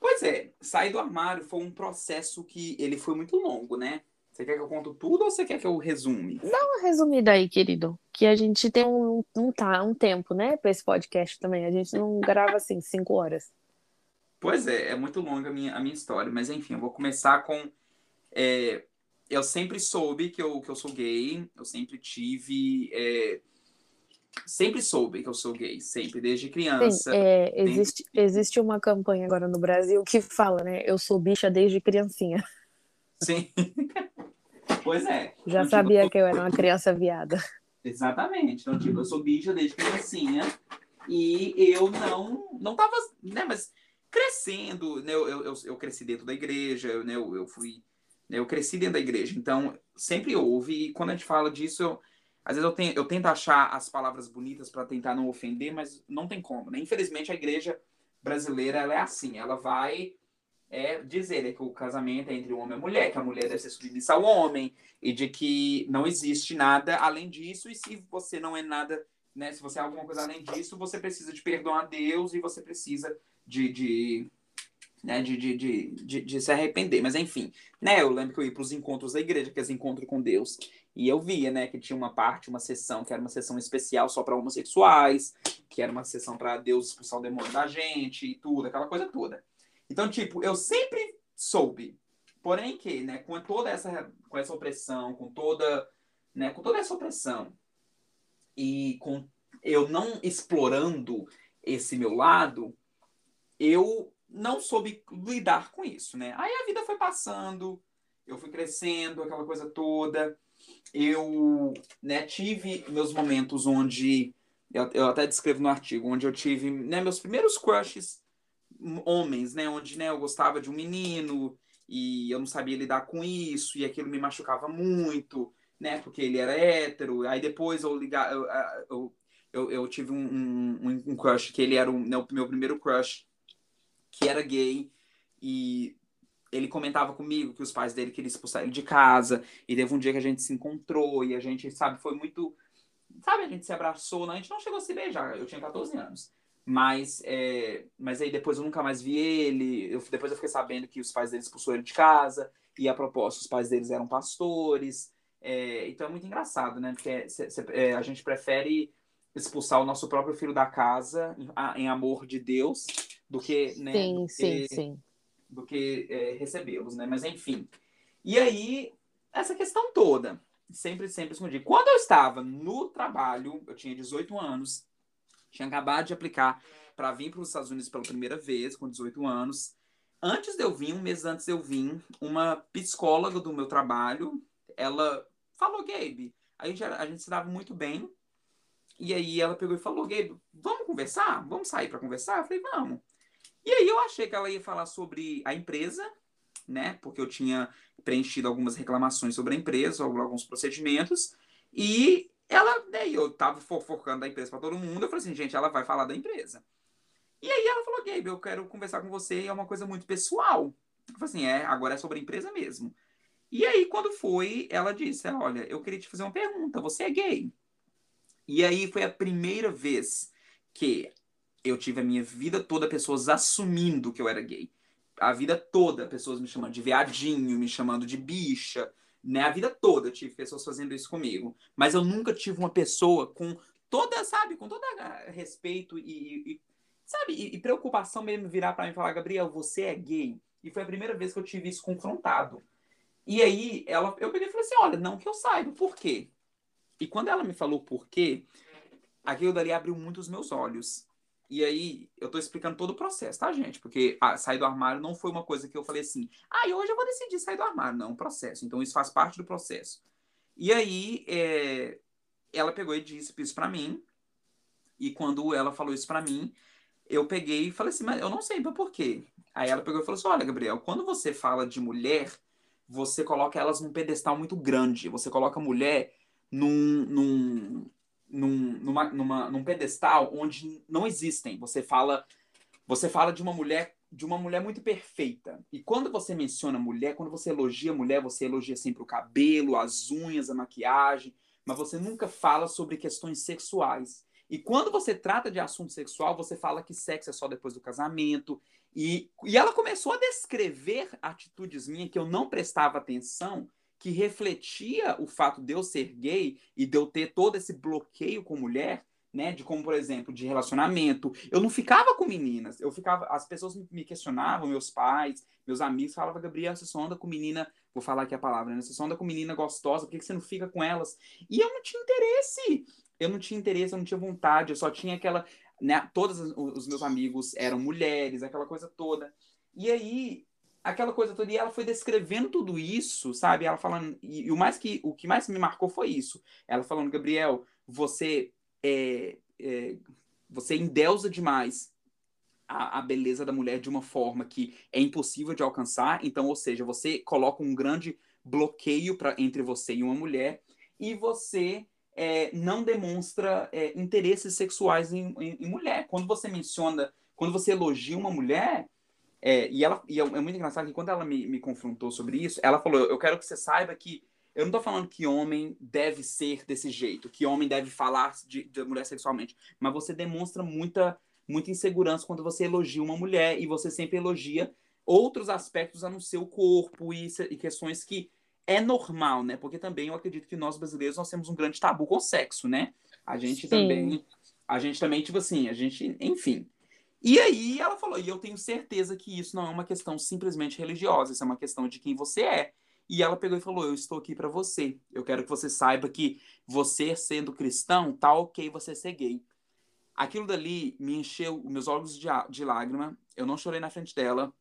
Pois é, sair do armário foi um processo que ele foi muito longo, né? Você quer que eu conto tudo ou você quer que eu resume? Dá uma resumida aí, querido. Que a gente tem um, um, tá, um tempo, né, para esse podcast também. A gente não grava assim, cinco horas. Pois é, é muito longa a minha, a minha história, mas enfim, eu vou começar com. É, eu sempre soube que eu, que eu sou gay, eu sempre tive. É, sempre soube que eu sou gay, sempre, desde criança. Sim, é, existe, sempre... existe uma campanha agora no Brasil que fala, né? Eu sou bicha desde criancinha. Sim. pois é. Já então, sabia tipo, que eu era uma criança viada. Exatamente. Então, tipo, eu sou bicha desde criancinha e eu não, não tava, né, mas crescendo, né? Eu, eu, eu cresci dentro da igreja, né? Eu, eu fui, né? eu cresci dentro da igreja, então sempre houve. E quando a gente fala disso, eu, às vezes eu, tenho, eu tento achar as palavras bonitas para tentar não ofender, mas não tem como, né? Infelizmente a igreja brasileira ela é assim, ela vai é, dizer né, que o casamento é entre o homem e a mulher, que a mulher deve ser submissa ao homem e de que não existe nada além disso e se você não é nada, né? Se você é alguma coisa além disso, você precisa de perdoar a Deus e você precisa de, de, né, de, de, de, de, se arrepender. Mas enfim, né, eu lembro que eu ia para os encontros da igreja, que é os encontros com Deus, e eu via, né, que tinha uma parte, uma sessão, que era uma sessão especial só para homossexuais, que era uma sessão para Deus expulsar o demônio da gente e tudo, aquela coisa toda. Então, tipo, eu sempre soube, porém que, né, com toda essa, com essa opressão, com toda, né, com toda essa opressão e com eu não explorando esse meu lado, eu não soube lidar com isso, né? Aí a vida foi passando, eu fui crescendo, aquela coisa toda. Eu né, tive meus momentos onde eu, eu até descrevo no artigo, onde eu tive né, meus primeiros crushes homens, né? Onde né, eu gostava de um menino e eu não sabia lidar com isso, e aquilo me machucava muito, né? Porque ele era hétero. Aí depois eu ligar, eu, eu, eu, eu tive um, um, um, crush, que ele era o né, meu primeiro crush, que era gay, e ele comentava comigo que os pais dele queriam expulsar ele de casa, e teve um dia que a gente se encontrou, e a gente, sabe, foi muito. Sabe, a gente se abraçou, né? a gente não chegou a se beijar, eu tinha 14 anos. Mas, é, mas aí depois eu nunca mais vi ele. Eu, depois eu fiquei sabendo que os pais dele expulsou ele de casa. E a propósito, os pais deles eram pastores. É, então é muito engraçado, né? Porque cê, cê, é, a gente prefere expulsar o nosso próprio filho da casa em, em amor de Deus do que, né, sim, do sim, que, sim. Do que é, recebê-los, né? Mas enfim. E aí, essa questão toda, sempre, sempre escondi. Quando eu estava no trabalho, eu tinha 18 anos, tinha acabado de aplicar para vir para os Estados Unidos pela primeira vez, com 18 anos. Antes de eu vir, um mês antes de eu vir, uma psicóloga do meu trabalho, ela falou, Gabe, a gente, a gente se dava muito bem. E aí ela pegou e falou, Gabe, vamos conversar? Vamos sair para conversar? Eu falei, vamos. E aí eu achei que ela ia falar sobre a empresa, né? Porque eu tinha preenchido algumas reclamações sobre a empresa, alguns procedimentos. E ela, né, eu tava fofocando da empresa para todo mundo. Eu falei assim, gente, ela vai falar da empresa. E aí ela falou, Gabe, eu quero conversar com você e é uma coisa muito pessoal. Eu falei assim, é, agora é sobre a empresa mesmo. E aí, quando foi, ela disse, olha, eu queria te fazer uma pergunta, você é gay? E aí foi a primeira vez que eu tive a minha vida toda pessoas assumindo que eu era gay. A vida toda, pessoas me chamando de viadinho, me chamando de bicha, né? A vida toda eu tive pessoas fazendo isso comigo. Mas eu nunca tive uma pessoa com toda, sabe, com todo respeito e, e sabe, e, e, preocupação mesmo virar para mim e falar, Gabriel, você é gay. E foi a primeira vez que eu tive isso confrontado. E aí ela, eu peguei e falei assim, olha, não que eu saiba, por quê? E quando ela me falou por quê, aquilo dali abriu muito os meus olhos. E aí, eu tô explicando todo o processo, tá, gente? Porque a, sair do armário não foi uma coisa que eu falei assim, ah, hoje eu vou decidir sair do armário. Não, é um processo. Então, isso faz parte do processo. E aí, é, ela pegou e disse isso pra mim. E quando ela falou isso pra mim, eu peguei e falei assim, mas eu não sei por quê. Aí ela pegou e falou assim: olha, Gabriel, quando você fala de mulher, você coloca elas num pedestal muito grande. Você coloca a mulher num, num, num, numa, numa, num pedestal onde não existem. Você fala, você fala de uma mulher de uma mulher muito perfeita. E quando você menciona mulher, quando você elogia mulher, você elogia sempre o cabelo, as unhas, a maquiagem, mas você nunca fala sobre questões sexuais. E quando você trata de assunto sexual, você fala que sexo é só depois do casamento. E, e ela começou a descrever atitudes minhas que eu não prestava atenção que refletia o fato de eu ser gay e de eu ter todo esse bloqueio com mulher, né? De como, por exemplo, de relacionamento. Eu não ficava com meninas, eu ficava. As pessoas me questionavam, meus pais, meus amigos falavam, Gabriel, você só anda com menina. Vou falar aqui a palavra, né? Você só anda com menina gostosa, por que, que você não fica com elas? E eu não tinha interesse. Eu não tinha interesse, eu não tinha vontade, eu só tinha aquela. Né? Todos os meus amigos eram mulheres, aquela coisa toda. E aí aquela coisa toda. E ela foi descrevendo tudo isso, sabe? Ela falando. E, e, o, mais que, o que mais me marcou foi isso. Ela falando, Gabriel, você é, é você endeusa demais a, a, beleza da mulher de uma forma que é impossível de alcançar. Então, ou seja, você coloca um grande bloqueio pra, entre você e uma mulher e você é, não demonstra é, interesses sexuais em, em, em mulher. Quando você menciona, quando você elogia uma mulher, é, e ela e é, é, muito engraçado que quando ela me, me confrontou sobre isso, ela falou: Eu quero que você saiba que eu não estou falando que homem deve ser desse jeito, que homem deve falar de, de, mulher sexualmente, mas você demonstra muita, muita insegurança quando você elogia uma mulher e você sempre elogia outros aspectos a no seu corpo e, e questões que é normal, né? Porque também eu acredito que nós brasileiros nós temos um grande tabu com o sexo, né? A gente Sim. também, a gente também tipo assim, a gente, enfim, e aí ela falou, e eu tenho certeza que isso não é uma questão simplesmente religiosa, isso é uma questão de quem você é. E ela pegou e falou: Eu estou aqui para você. Eu quero que você saiba que você, sendo cristão, tá ok você ser gay. Aquilo dali me encheu meus olhos de, de lágrima. Eu não chorei na frente dela.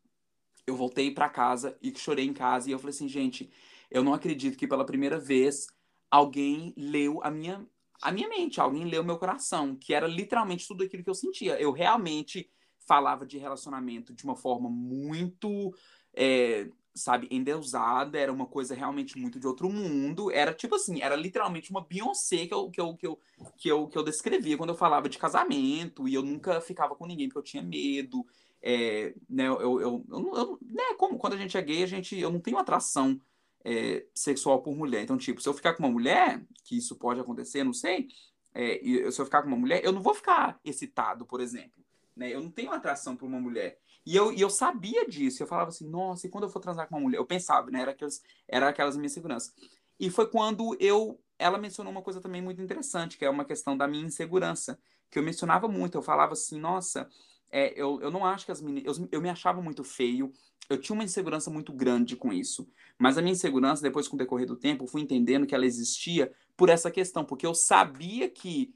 Eu voltei para casa e chorei em casa. E eu falei assim: Gente, eu não acredito que pela primeira vez alguém leu a minha, a minha mente, alguém leu meu coração, que era literalmente tudo aquilo que eu sentia. Eu realmente falava de relacionamento de uma forma muito, é, sabe, endeusada, era uma coisa realmente muito de outro mundo. Era tipo assim, era literalmente uma Beyoncé que eu, que eu, que eu, que eu, que eu descrevia quando eu falava de casamento, e eu nunca ficava com ninguém porque eu tinha medo. É, né, eu, eu, eu, eu, né, como quando a gente é gay, a gente, eu não tenho atração é, sexual por mulher. Então, tipo, se eu ficar com uma mulher, que isso pode acontecer, não sei, é, se eu ficar com uma mulher, eu não vou ficar excitado, por exemplo. Né? Eu não tenho atração por uma mulher. E eu, e eu sabia disso. Eu falava assim, nossa, e quando eu for transar com uma mulher? Eu pensava, né? Era aquelas, era aquelas minhas seguranças. E foi quando eu. Ela mencionou uma coisa também muito interessante, que é uma questão da minha insegurança. Que eu mencionava muito. Eu falava assim, nossa, é, eu, eu não acho que as meninas. Eu, eu me achava muito feio. Eu tinha uma insegurança muito grande com isso. Mas a minha insegurança, depois com o decorrer do tempo, eu fui entendendo que ela existia por essa questão, porque eu sabia que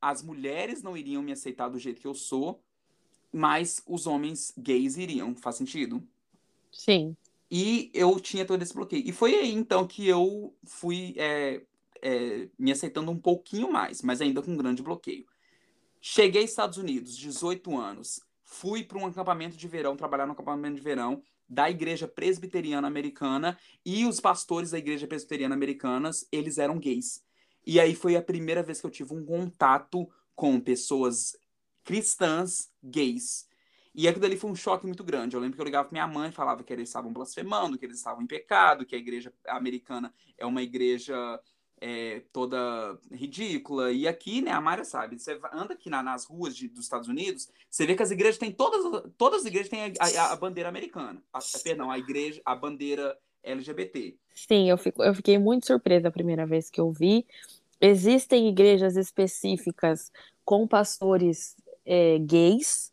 as mulheres não iriam me aceitar do jeito que eu sou, mas os homens gays iriam. Faz sentido? Sim. E eu tinha todo esse bloqueio. E foi aí, então, que eu fui é, é, me aceitando um pouquinho mais, mas ainda com um grande bloqueio. Cheguei aos Estados Unidos, 18 anos. Fui para um acampamento de verão, trabalhar no acampamento de verão da Igreja Presbiteriana Americana e os pastores da Igreja Presbiteriana Americanas, eles eram gays. E aí foi a primeira vez que eu tive um contato com pessoas cristãs gays. E aquilo ali foi um choque muito grande. Eu lembro que eu ligava pra minha mãe, falava que eles estavam blasfemando, que eles estavam em pecado, que a igreja americana é uma igreja é, toda ridícula. E aqui, né, a Mayra sabe, você anda aqui na, nas ruas de, dos Estados Unidos, você vê que as igrejas têm todas, todas as igrejas têm a, a, a bandeira americana. A, perdão, a igreja, a bandeira LGBT. Sim, eu, fico, eu fiquei muito surpresa a primeira vez que eu vi. Existem igrejas específicas com pastores é, gays,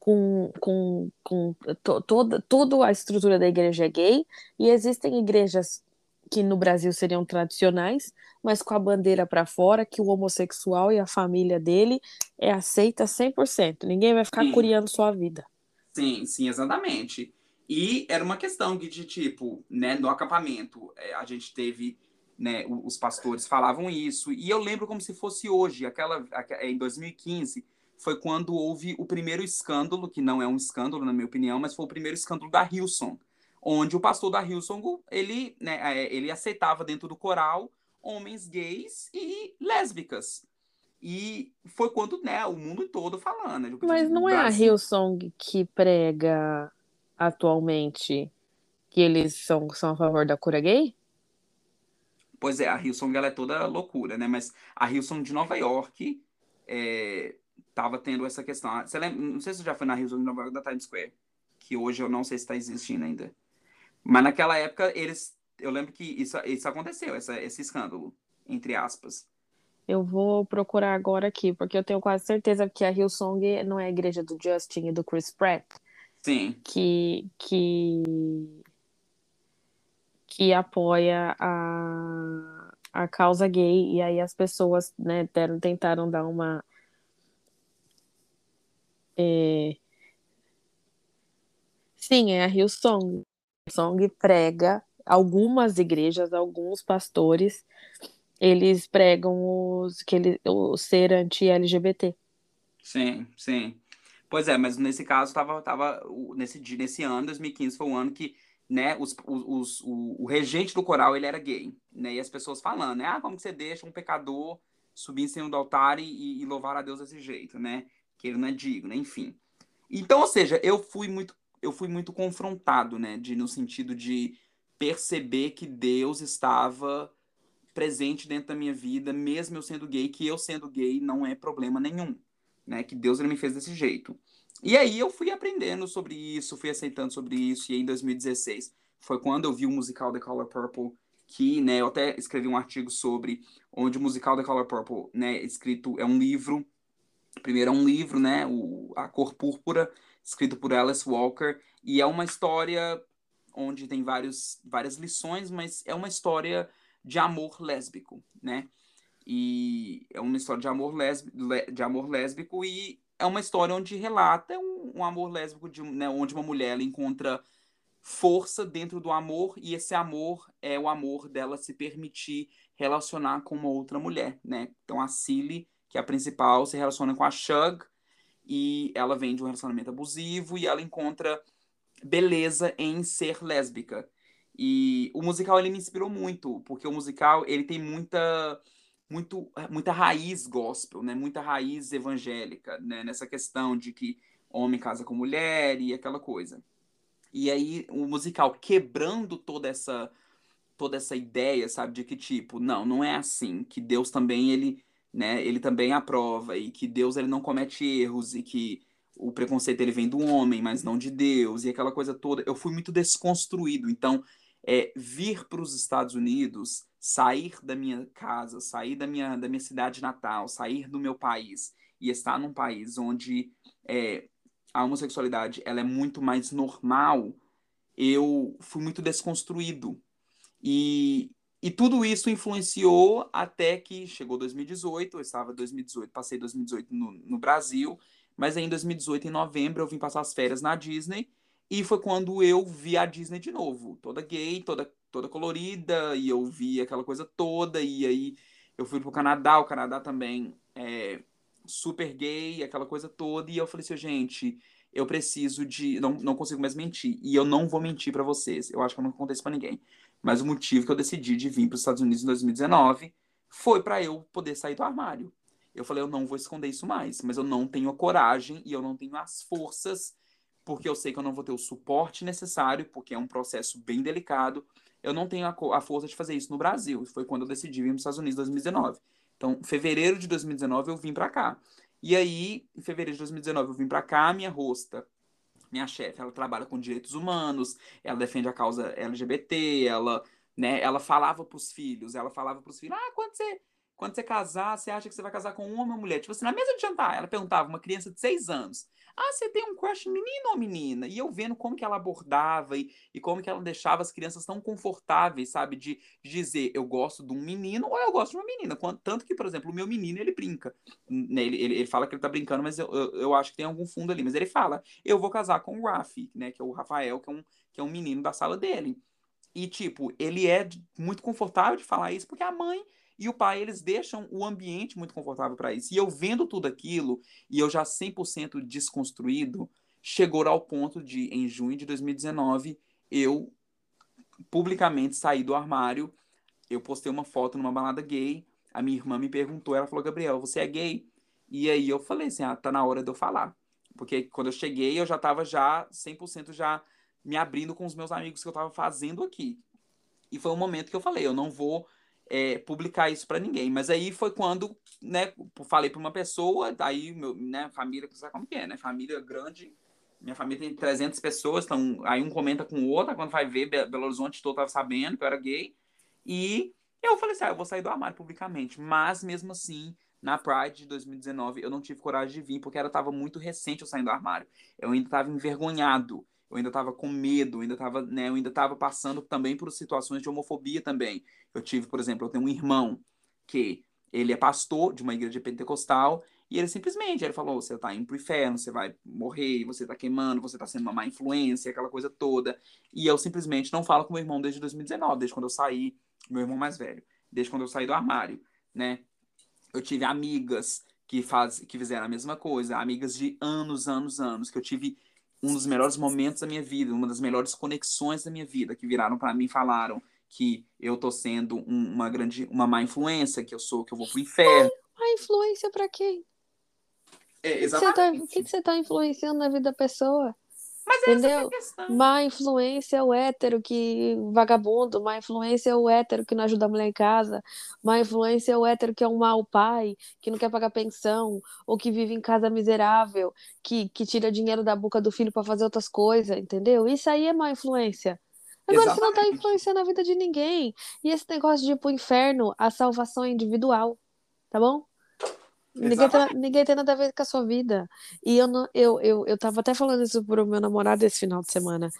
com, com, com to, toda, toda a estrutura da igreja é gay, e existem igrejas que no Brasil seriam tradicionais, mas com a bandeira para fora, que o homossexual e a família dele é aceita 100%. Ninguém vai ficar sim. curiando sua vida. Sim, sim, exatamente. E era uma questão de, tipo, né, no acampamento, é, a gente teve, né, os pastores falavam isso, e eu lembro como se fosse hoje, aquela, é, em 2015, foi quando houve o primeiro escândalo, que não é um escândalo, na minha opinião, mas foi o primeiro escândalo da Hillsong, onde o pastor da Hillsong, ele, né, é, ele aceitava dentro do coral homens gays e lésbicas. E foi quando, né, o mundo todo falando. Né, mas não é a Hillsong que prega atualmente que eles são, são a favor da cura gay? Pois é, a Hillsong ela é toda loucura, né? Mas a Hillsong de Nova York é, tava tendo essa questão. Você lembra, não sei se você já foi na Hillsong de Nova York da Times Square, que hoje eu não sei se está existindo ainda. Mas naquela época eles, eu lembro que isso, isso aconteceu, essa, esse escândalo, entre aspas. Eu vou procurar agora aqui, porque eu tenho quase certeza que a Hillsong não é a igreja do Justin e do Chris Pratt. Sim. Que, que, que apoia a, a causa gay, e aí as pessoas né, deram, tentaram dar uma. É... Sim, é a Hillsong. Song prega algumas igrejas, alguns pastores, eles pregam os que ele, o ser anti-LGBT. Sim, sim. Pois é, mas nesse caso, tava, tava, nesse, nesse ano, 2015, foi um ano que né, os, os, o, o regente do coral ele era gay. Né, e as pessoas falando, né? Ah, como que você deixa um pecador subir em cima do altar e, e louvar a Deus desse jeito, né? Que ele não é digno, enfim. Então, ou seja, eu fui muito, eu fui muito confrontado, né? De, no sentido de perceber que Deus estava presente dentro da minha vida, mesmo eu sendo gay, que eu sendo gay não é problema nenhum né? Que Deus ele me fez desse jeito. E aí eu fui aprendendo sobre isso, fui aceitando sobre isso, e em 2016 foi quando eu vi o musical The Color Purple, que, né, eu até escrevi um artigo sobre onde o musical The Color Purple, né, escrito é um livro, primeiro é um livro, né, o, A Cor Púrpura, escrito por Alice Walker, e é uma história onde tem vários, várias lições, mas é uma história de amor lésbico, né? E é uma história de amor, lésbico, de amor lésbico e é uma história onde relata um, um amor lésbico de, né, onde uma mulher encontra força dentro do amor e esse amor é o amor dela se permitir relacionar com uma outra mulher, né? Então a Cilly, que é a principal, se relaciona com a Shug e ela vem de um relacionamento abusivo e ela encontra beleza em ser lésbica. E o musical ele me inspirou muito, porque o musical ele tem muita muito, muita raiz gospel, né? Muita raiz evangélica, né? Nessa questão de que homem casa com mulher e aquela coisa. E aí o musical quebrando toda essa toda essa ideia, sabe, de que tipo, não, não é assim, que Deus também ele, né, ele também aprova e que Deus ele não comete erros e que o preconceito ele vem do homem, mas não de Deus e aquela coisa toda. Eu fui muito desconstruído, então é, vir para os Estados Unidos, sair da minha casa, sair da minha, da minha cidade natal, sair do meu país e estar num país onde é, a homossexualidade ela é muito mais normal, eu fui muito desconstruído. E, e tudo isso influenciou até que chegou 2018, eu estava em 2018, passei 2018 no, no Brasil, mas aí em 2018, em novembro, eu vim passar as férias na Disney, e foi quando eu vi a Disney de novo, toda gay, toda, toda colorida, e eu vi aquela coisa toda, e aí eu fui pro Canadá, o Canadá também é super gay, aquela coisa toda, e eu falei assim, gente, eu preciso de. Não, não consigo mais mentir. E eu não vou mentir para vocês. Eu acho que eu não acontece para ninguém. Mas o motivo que eu decidi de vir para os Estados Unidos em 2019 foi para eu poder sair do armário. Eu falei, eu não vou esconder isso mais, mas eu não tenho a coragem e eu não tenho as forças, porque eu sei que eu não vou ter o suporte necessário, porque é um processo bem delicado. Eu não tenho a, a força de fazer isso no Brasil. Foi quando eu decidi vir para os Estados Unidos em 2019. Então, fevereiro de 2019 eu vim para cá. E aí, em fevereiro de 2019, eu vim para cá, minha rosta, minha chefe, ela trabalha com direitos humanos, ela defende a causa LGBT, ela, né, ela falava para os filhos, ela falava para os filhos, ah, quando você quando você casar, você acha que você vai casar com um homem ou mulher? Tipo assim, na mesa de jantar, ela perguntava, uma criança de seis anos, ah, você tem um crush menino ou menina? E eu vendo como que ela abordava e, e como que ela deixava as crianças tão confortáveis, sabe? De, dizer, eu gosto de um menino ou eu gosto de uma menina. Tanto que, por exemplo, o meu menino, ele brinca. Né? Ele, ele, ele fala que ele tá brincando, mas eu, eu, eu, acho que tem algum fundo ali. Mas ele fala, eu vou casar com o Rafi, né? Que é o Rafael, que é um, que é um menino da sala dele. E, tipo, ele é muito confortável de falar isso, porque a mãe e o pai, eles deixam o ambiente muito confortável para isso. E eu vendo tudo aquilo, e eu já 100% desconstruído, chegou ao ponto de, em junho de 2019, eu publicamente saí do armário. Eu postei uma foto numa balada gay. A minha irmã me perguntou, ela falou: Gabriel, você é gay? E aí eu falei assim: ah, tá na hora de eu falar. Porque quando eu cheguei, eu já tava já 100% já me abrindo com os meus amigos que eu tava fazendo aqui. E foi um momento que eu falei: eu não vou é, publicar isso para ninguém. Mas aí foi quando, né, falei para uma pessoa, aí meu, né, família, sabe como que é, né? Família grande, minha família tem 300 pessoas, então aí um comenta com o outro, quando vai ver, Belo Horizonte todo tava sabendo que eu era gay. E eu falei assim, ah, eu vou sair do armário publicamente. Mas mesmo assim, na Pride de 2019, eu não tive coragem de vir, porque era tava muito recente eu saindo do armário. Eu ainda estava envergonhado eu ainda estava com medo, eu ainda estava, né, eu ainda estava passando também por situações de homofobia também. Eu tive, por exemplo, eu tenho um irmão que ele é pastor de uma igreja pentecostal e ele simplesmente ele falou: você está indo pro inferno, você vai morrer, você está queimando, você está sendo uma má influência, aquela coisa toda. E eu simplesmente não falo com meu irmão desde 2019, desde quando eu saí, meu irmão mais velho, desde quando eu saí do armário, né? Eu tive amigas que, faz, que fizeram a mesma coisa, amigas de anos, anos, anos, que eu tive um dos melhores momentos da minha vida, uma das melhores conexões da minha vida, que viraram para mim e falaram que eu tô sendo um, uma grande, uma má influência, que eu sou, que eu vou pro inferno. Má influência para quem? É, exatamente. O que, você tá influenciando na vida da pessoa? Mas é Entendeu? essa. Má influência é o hétero que vagabundo, má influência é o hétero que não ajuda a mulher em casa, má influência é o hétero que é um mau pai, que não quer pagar pensão, ou que vive em casa miserável, que, que tira dinheiro da boca do filho para fazer outras coisas, entendeu? Isso aí é má influência. Agora Exatamente. você não tá influenciando a vida de ninguém. E esse negócio de ir pro inferno, a salvação é individual, tá bom? Ninguém tem, ninguém tem nada a ver com a sua vida. E eu, não, eu, eu, eu tava até falando isso pro meu namorado esse final de semana.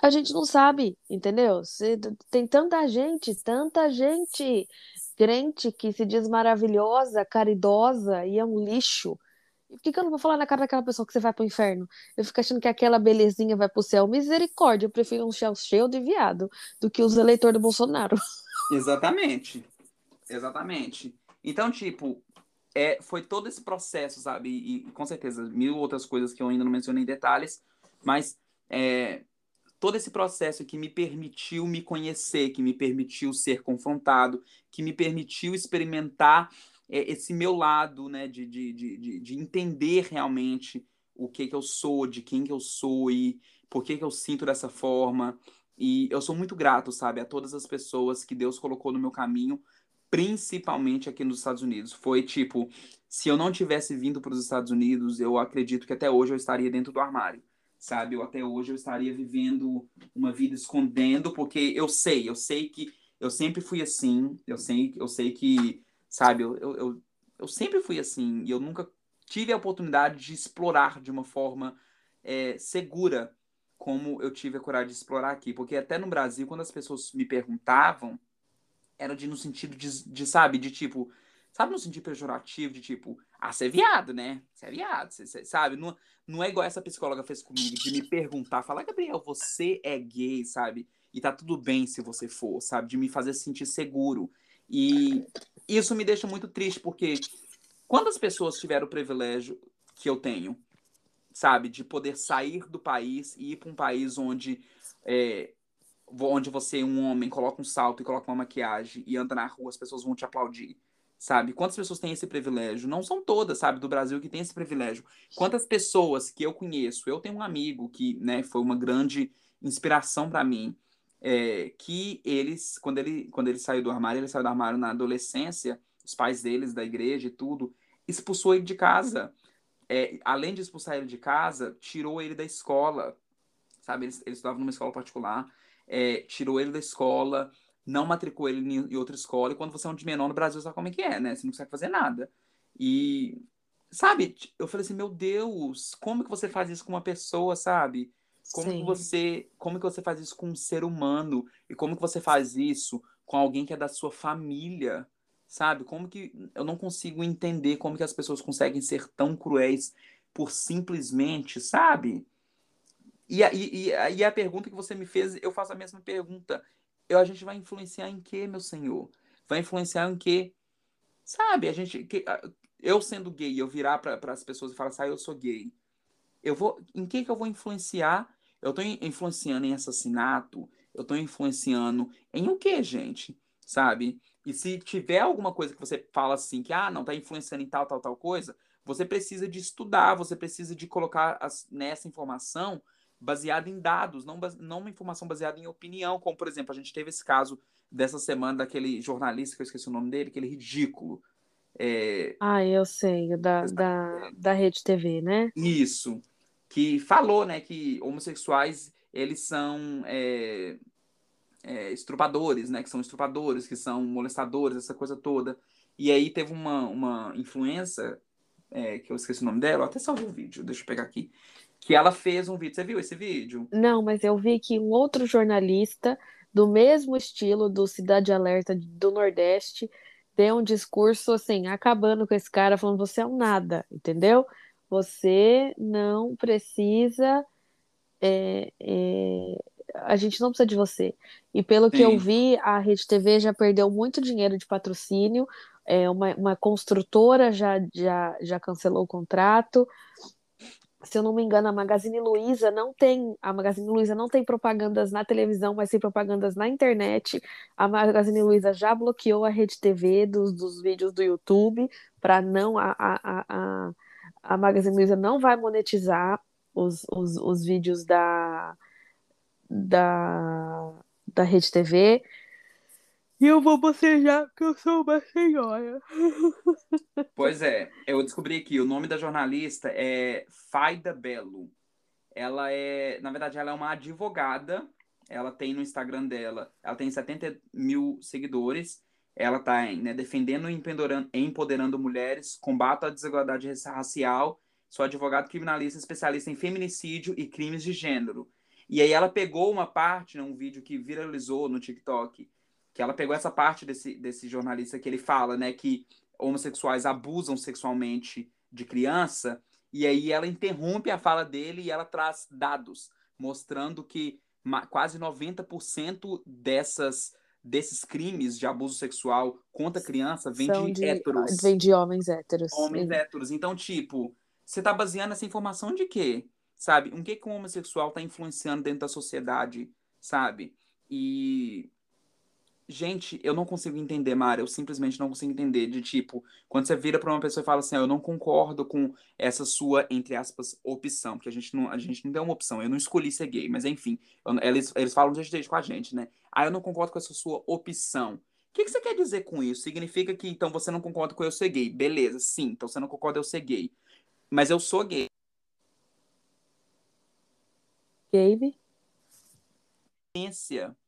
A gente não sabe, entendeu? Tem tanta gente, tanta gente crente que se diz maravilhosa, caridosa e é um lixo. Por que, que eu não vou falar na cara daquela pessoa que você vai pro inferno? Eu fico achando que aquela belezinha vai pro céu. Misericórdia, eu prefiro um céu cheio de viado do que os eleitores do Bolsonaro. Exatamente. Exatamente. Então, tipo, é, foi todo esse processo, sabe? E, e, com certeza, mil outras coisas que eu ainda não mencionei em detalhes, mas é, todo esse processo que me permitiu me conhecer, que me permitiu ser confrontado, que me permitiu experimentar é, esse meu lado, né, de, de, de, de, entender realmente o que que eu sou, de quem que eu sou e por que que eu sinto dessa forma. E eu sou muito grato, sabe, a todas as pessoas que Deus colocou no meu caminho, principalmente aqui nos Estados Unidos. Foi tipo, se eu não tivesse vindo para os Estados Unidos, eu acredito que até hoje eu estaria dentro do armário sabe? Eu até hoje eu estaria vivendo uma vida escondendo, porque eu sei, eu sei que eu sempre fui assim, eu sei, eu sei que, sabe, eu, eu, eu sempre fui assim, e eu nunca tive a oportunidade de explorar de uma forma é, segura como eu tive a coragem de explorar aqui. Porque até no Brasil, quando as pessoas me perguntavam, era de no sentido de, de sabe, de tipo, sabe no sentido pejorativo, de tipo, ah, você é viado, né? Você é viado, você, você, sabe? Não, não é igual essa psicóloga fez comigo, de me perguntar, falar, Gabriel, você é gay, sabe? E tá tudo bem se você for, sabe? De me fazer sentir seguro. E isso me deixa muito triste, porque quando as pessoas tiveram o privilégio que eu tenho, sabe? De poder sair do país e ir para um país onde, é, onde você, um homem, coloca um salto e coloca uma maquiagem e anda na rua, as pessoas vão te aplaudir sabe? Quantas pessoas têm esse privilégio? Não são todas, sabe, do Brasil que tem esse privilégio. Quantas pessoas que eu conheço? Eu tenho um amigo que, né, foi uma grande inspiração para mim, é, que eles, quando ele, quando ele saiu do armário, ele saiu do armário na adolescência, os pais deles, da igreja e tudo, expulsou ele de casa. É, além de expulsar ele de casa, tirou ele da escola, sabe? Eles, eles estudavam numa escola particular, é, tirou ele da escola, não matriculou ele em outra escola, e quando você é um de menor no Brasil, sabe como é que é, né? Você não consegue fazer nada. E, sabe, eu falei assim, meu Deus, como que você faz isso com uma pessoa, sabe? Como Sim. que você, como que você faz isso com um ser humano? E como que você faz isso com alguém que é da sua família? Sabe? Como que eu não consigo entender como que as pessoas conseguem ser tão cruéis por simplesmente, sabe? E, e, e, e a pergunta que você me fez, eu faço a mesma pergunta eu, a gente vai influenciar em quê, meu senhor? Vai influenciar em quê? Sabe, a gente. Que, eu sendo gay, eu virar para as pessoas e falar assim, ah, eu sou gay. Eu vou. Em que, que eu vou influenciar? Eu estou influenciando em assassinato? Eu estou influenciando em o quê, gente? Sabe? E se tiver alguma coisa que você fala assim, que ah, não, tá influenciando em tal, tal, tal coisa, você precisa de estudar, você precisa de colocar as, nessa informação baseada em dados, não, não uma informação baseada em opinião, como, por exemplo, a gente teve esse caso dessa semana daquele jornalista, que eu esqueci o nome dele, aquele ridículo. É... Ah, eu sei, da, da, da Rede TV, né? Isso, que falou, né, que homossexuais, eles são é, é, estrupadores, né, que são estrupadores, que são molestadores, essa coisa toda. E aí teve uma, uma influência, é, que eu esqueci o nome dela, até salvei o vídeo, deixa eu pegar aqui, que ela fez um vídeo. Você viu esse vídeo? Não, mas eu vi que um outro jornalista do mesmo estilo do Cidade Alerta do Nordeste deu um discurso assim, acabando com esse cara, falando você é um nada, entendeu? Você não precisa. É, é, a gente não precisa de você. E pelo Sim. que eu vi, a Rede TV já perdeu muito dinheiro de patrocínio. É, uma, uma construtora já, já, já cancelou o contrato se eu não me engano, a Magazine Luiza não tem, a Magazine Luiza não tem propagandas na televisão, mas tem propagandas na internet. A Magazine Luiza já bloqueou a rede TV dos, dos vídeos do YouTube para não a, a, a, a Magazine Luiza não vai monetizar os, os, os vídeos da, da, da rede TV. E eu vou bocejar que eu sou uma senhora. Pois é, eu descobri aqui, o nome da jornalista é Faida Belo. Ela é, na verdade, ela é uma advogada. Ela tem no Instagram dela, ela tem 70 mil seguidores. Ela está né, defendendo e empoderando, empoderando mulheres, combate à desigualdade racial. Sou advogado criminalista especialista em feminicídio e crimes de gênero. E aí ela pegou uma parte, né, um vídeo que viralizou no TikTok, que ela pegou essa parte desse, desse jornalista que ele fala, né, que homossexuais abusam sexualmente de criança, e aí ela interrompe a fala dele e ela traz dados mostrando que quase 90% dessas desses crimes de abuso sexual contra criança vem de, de héteros. Vem de homens héteros. Homens sim. héteros. Então, tipo, você tá baseando essa informação de quê? Sabe? O que, que um homossexual tá influenciando dentro da sociedade, sabe? E Gente, eu não consigo entender, Mara. Eu simplesmente não consigo entender. De tipo, quando você vira para uma pessoa e fala assim, ah, eu não concordo com essa sua, entre aspas, opção, porque a gente não, a gente não deu uma opção. Eu não escolhi ser gay, mas enfim, eu, eles, eles falam de jeito com a gente, né? Ah, eu não concordo com essa sua opção. O que, que você quer dizer com isso? Significa que então você não concorda com eu ser gay. Beleza, sim, então você não concorda eu ser gay. Mas eu sou gay. Gabe?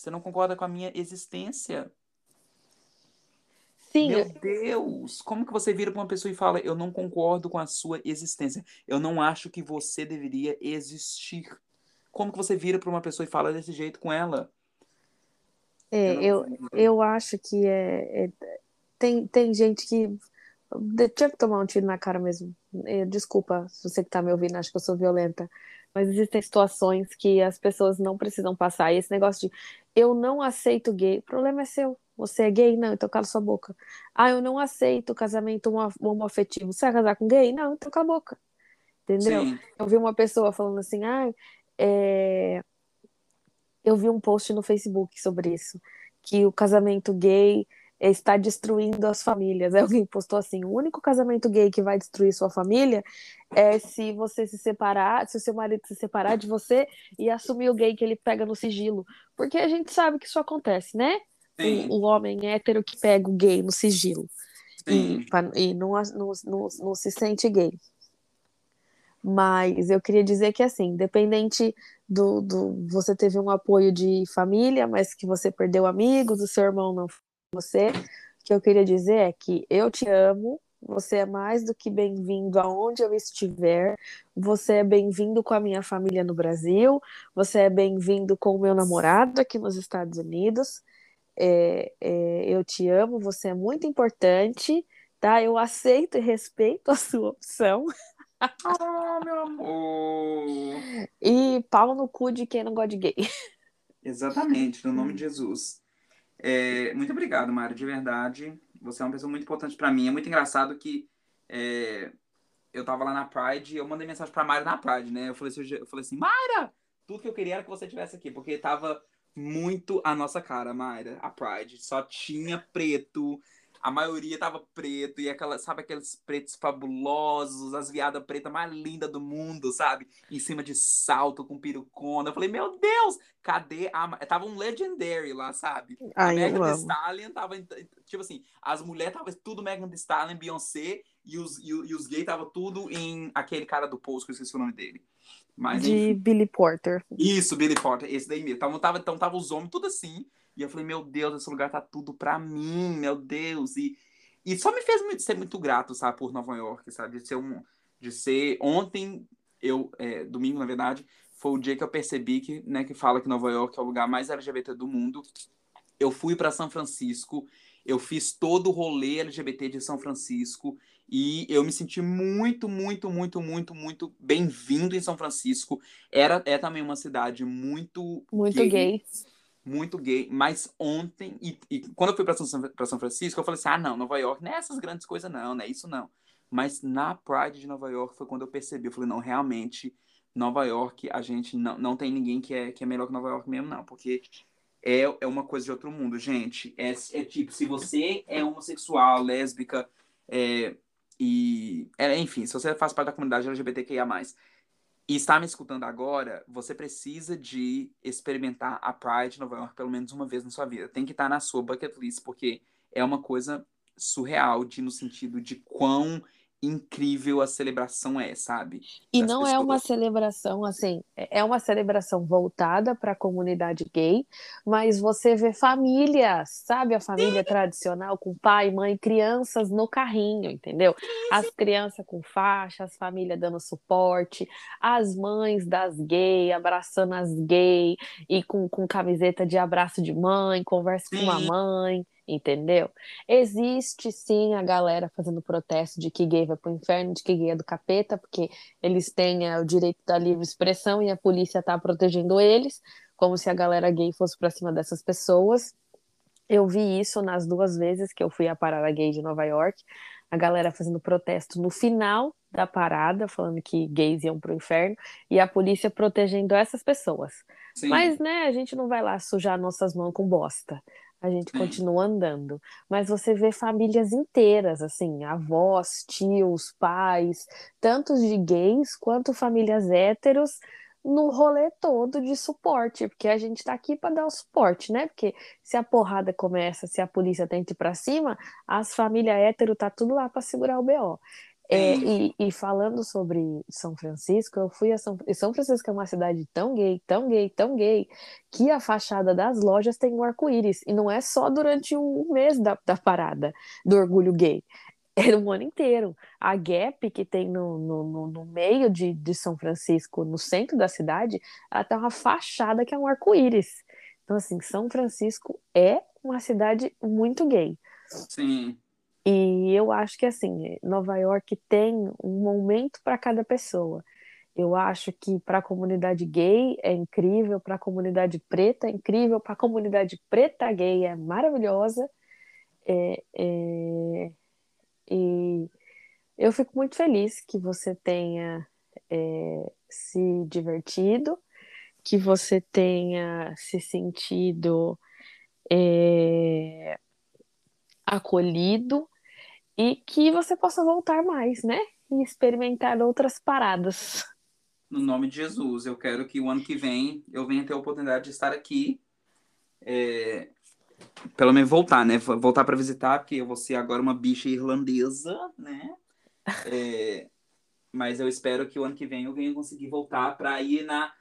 Você não concorda com a minha existência. Sim. Meu Deus! Como que você vira para uma pessoa e fala, eu não concordo com a sua existência. Eu não acho que você deveria existir. Como que você vira para uma pessoa e fala desse jeito com ela? É, eu, eu, eu acho que é, é, tem, tem gente que tinha que tomar um tiro na cara mesmo. É, desculpa se você que está me ouvindo, acho que eu sou violenta. Mas existem situações que as pessoas não precisam passar. E esse negócio de eu não aceito gay, o problema é seu. Você é gay? Não, então cala sua boca. Ah, eu não aceito casamento homoafetivo. Você vai casar com gay? Não, então cala a boca. Entendeu? Sim. Eu vi uma pessoa falando assim, ah, é... eu vi um post no Facebook sobre isso, que o casamento gay está destruindo as famílias. Aí alguém postou assim: o único casamento gay que vai destruir sua família é se você se separar, se o seu marido se separar de você e assumir o gay que ele pega no sigilo. Porque a gente sabe que isso acontece, né? O, o, homem hétero que pega o gay no sigilo e, e não, não, não, não se sente gay. Mas eu queria dizer que, assim, independente do, do. Você teve um apoio de família, mas que você perdeu amigos, o seu irmão não você. O que eu queria dizer é que eu te amo, você é mais do que bem-vindo aonde eu estiver. Você é bem-vindo com a minha família no Brasil. Você é bem-vindo com o meu namorado aqui nos Estados Unidos. É, é, eu te amo, você é muito importante, tá? Eu aceito e respeito a sua opção. Oh, meu amor! E pau no cu de quem não gosta de gay. Exatamente, no nome de Jesus. É, muito obrigado, Mário, de verdade. Você é uma pessoa muito importante para mim. É muito engraçado que é, eu tava lá na Pride e eu mandei mensagem pra Mayra na Pride, né? Eu falei assim, eu falei assim Mayra, tudo que eu queria era que você estivesse aqui, porque tava muito a nossa cara, Mayra, a Pride. Só tinha preto, a maioria tava preto, e aquela, sabe aqueles pretos fabulosos, as viadas pretas mais lindas do mundo, sabe? Em cima de salto com pirucona. Eu falei, meu Deus, cadê a. Tava um Legendary lá, sabe? Ai, a Megan Thee Stallion tava. Tipo assim, as mulheres tava tudo Megan Thee Stallion, Beyoncé, e os, e, e os gays tava tudo em aquele cara do post, que eu esqueci o nome dele. Mas, de enfim. Billy Porter. Isso, Billy Porter, esse daí mesmo. Então tava, então tava os homens tudo assim. E eu falei, meu Deus, esse lugar tá tudo pra mim, meu Deus. E, e só me fez muito, ser muito grato, sabe, por Nova York, sabe? De ser um. De ser. Ontem, eu. É, domingo, na verdade, foi o dia que eu percebi que, né, que fala que Nova York é o lugar mais LGBT do mundo. Eu fui para São Francisco, eu fiz todo o rolê LGBT de São Francisco e eu me senti muito, muito, muito, muito, muito bem-vindo em São Francisco. Era é também uma cidade muito muito gay. gay muito gay, mas ontem, e, e quando eu fui para São, Francisco, eu falei assim: ah, não, Nova York não é essas grandes coisas, não, não é isso não. Mas na Pride de Nova York foi quando eu percebi, eu falei: não, realmente, Nova York, a gente não, não tem ninguém que é, que é melhor que Nova York mesmo, não, porque é, é uma coisa de outro mundo, gente. É, é tipo, se você é homossexual, lésbica, é, e. É, enfim, se você faz parte da comunidade LGBTQIA, e está me escutando agora, você precisa de experimentar a Pride Nova York pelo menos uma vez na sua vida. Tem que estar na sua bucket list, porque é uma coisa surreal de, no sentido de quão incrível a celebração é, sabe? E não pessoas. é uma celebração assim, é, é uma celebração voltada para a comunidade gay, mas você vê famílias, sabe? A família Sim. tradicional com pai, mãe, crianças no carrinho, entendeu? As crianças com faixa, as famílias dando suporte, as mães das gays abraçando as gays e com, com camiseta de abraço de mãe, conversa Sim. com a mãe. Entendeu? Existe sim a galera fazendo protesto de que gay vai pro inferno, de que gay é do capeta, porque eles têm é, o direito da livre expressão e a polícia tá protegendo eles, como se a galera gay fosse pra cima dessas pessoas. Eu vi isso nas duas vezes que eu fui à parada gay de Nova York, a galera fazendo protesto no final da parada, falando que gays iam pro inferno, e a polícia protegendo essas pessoas. Sim. Mas, né, a gente não vai lá sujar nossas mãos com bosta a gente continua andando. Mas você vê famílias inteiras, assim, avós, tios, pais, tantos de gays quanto famílias héteros, no rolê todo de suporte, porque a gente tá aqui para dar o suporte, né? Porque se a porrada começa, se a polícia tenta ir para cima, as famílias hétero tá tudo lá para segurar o BO. É, e, e, falando sobre São Francisco, eu fui a São, São Francisco é uma cidade tão gay, tão gay, tão gay, que a fachada das lojas tem um arco-íris. E não é só durante um mês da, da parada do orgulho gay. É o ano inteiro. A Gap, que tem no, no, no, meio de, de São Francisco, no centro da cidade, ela tem uma fachada que é um arco-íris. Então, assim, São Francisco é uma cidade muito gay. Sim. E eu acho que assim, Nova York tem um momento para cada pessoa. Eu acho que para a comunidade gay é incrível, para a comunidade preta é incrível, para a comunidade preta gay é maravilhosa. É, é, e eu fico muito feliz que você tenha é, se divertido, que você tenha se sentido é, acolhido e que você possa voltar mais, né? E experimentar outras paradas. No nome de Jesus, eu quero que o ano que vem eu venha ter a oportunidade de estar aqui. É... Pelo menos voltar, né? Voltar para visitar, porque eu vou ser agora uma bicha irlandesa, né? É... Mas eu espero que o ano que vem eu venha conseguir voltar para ir na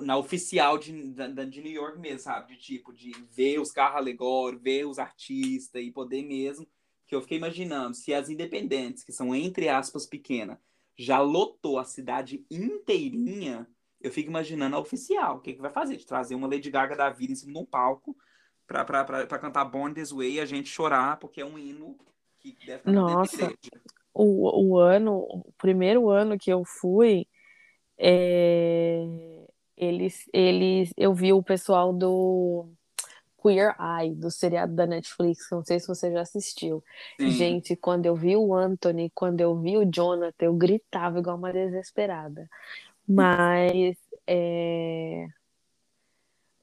na oficial de, de New York mesmo, sabe? De tipo, de ver os carros alegóricos, ver os artistas e poder mesmo. Que eu fiquei imaginando, se as independentes, que são entre aspas pequenas, já lotou a cidade inteirinha, eu fico imaginando a oficial. O que, que vai fazer? De trazer uma Lady Gaga da vida em cima de um palco pra, pra, pra, pra cantar Born This Way e a gente chorar, porque é um hino que deve cantar Nossa, o, o ano, o primeiro ano que eu fui, é eles, eles, eu vi o pessoal do Queer Eye, do seriado da Netflix, não sei se você já assistiu. Sim. Gente, quando eu vi o Anthony, quando eu vi o Jonathan, eu gritava igual uma desesperada. Mas é...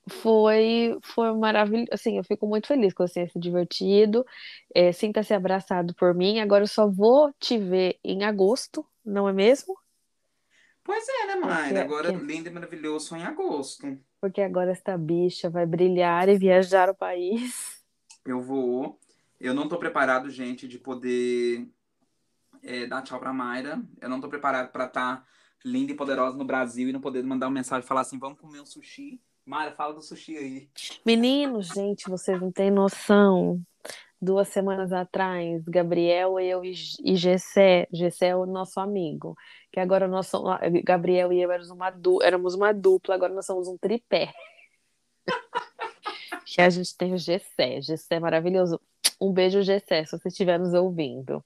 foi, foi maravilhoso. Assim, eu fico muito feliz com você se divertido. É, Sinta-se abraçado por mim. Agora eu só vou te ver em agosto, não é mesmo? Pois é, né, mãe? Agora que... lindo e maravilhoso só em agosto. Porque agora esta bicha vai brilhar e viajar o país. Eu vou. Eu não tô preparado, gente, de poder é, dar tchau pra Mayra. Eu não tô preparado para estar tá linda e poderosa no Brasil e não poder mandar uma mensagem e falar assim: vamos comer um sushi. Mayra, fala do sushi aí. Meninos, gente, vocês não têm noção duas semanas atrás, Gabriel, eu e Gessé, Gessé é o nosso amigo, que agora nós somos, Gabriel e eu éramos uma, du, éramos uma dupla, agora nós somos um tripé. que a gente tem o Gessé, Gessé é maravilhoso. Um beijo, Gessé, se você estiver nos ouvindo.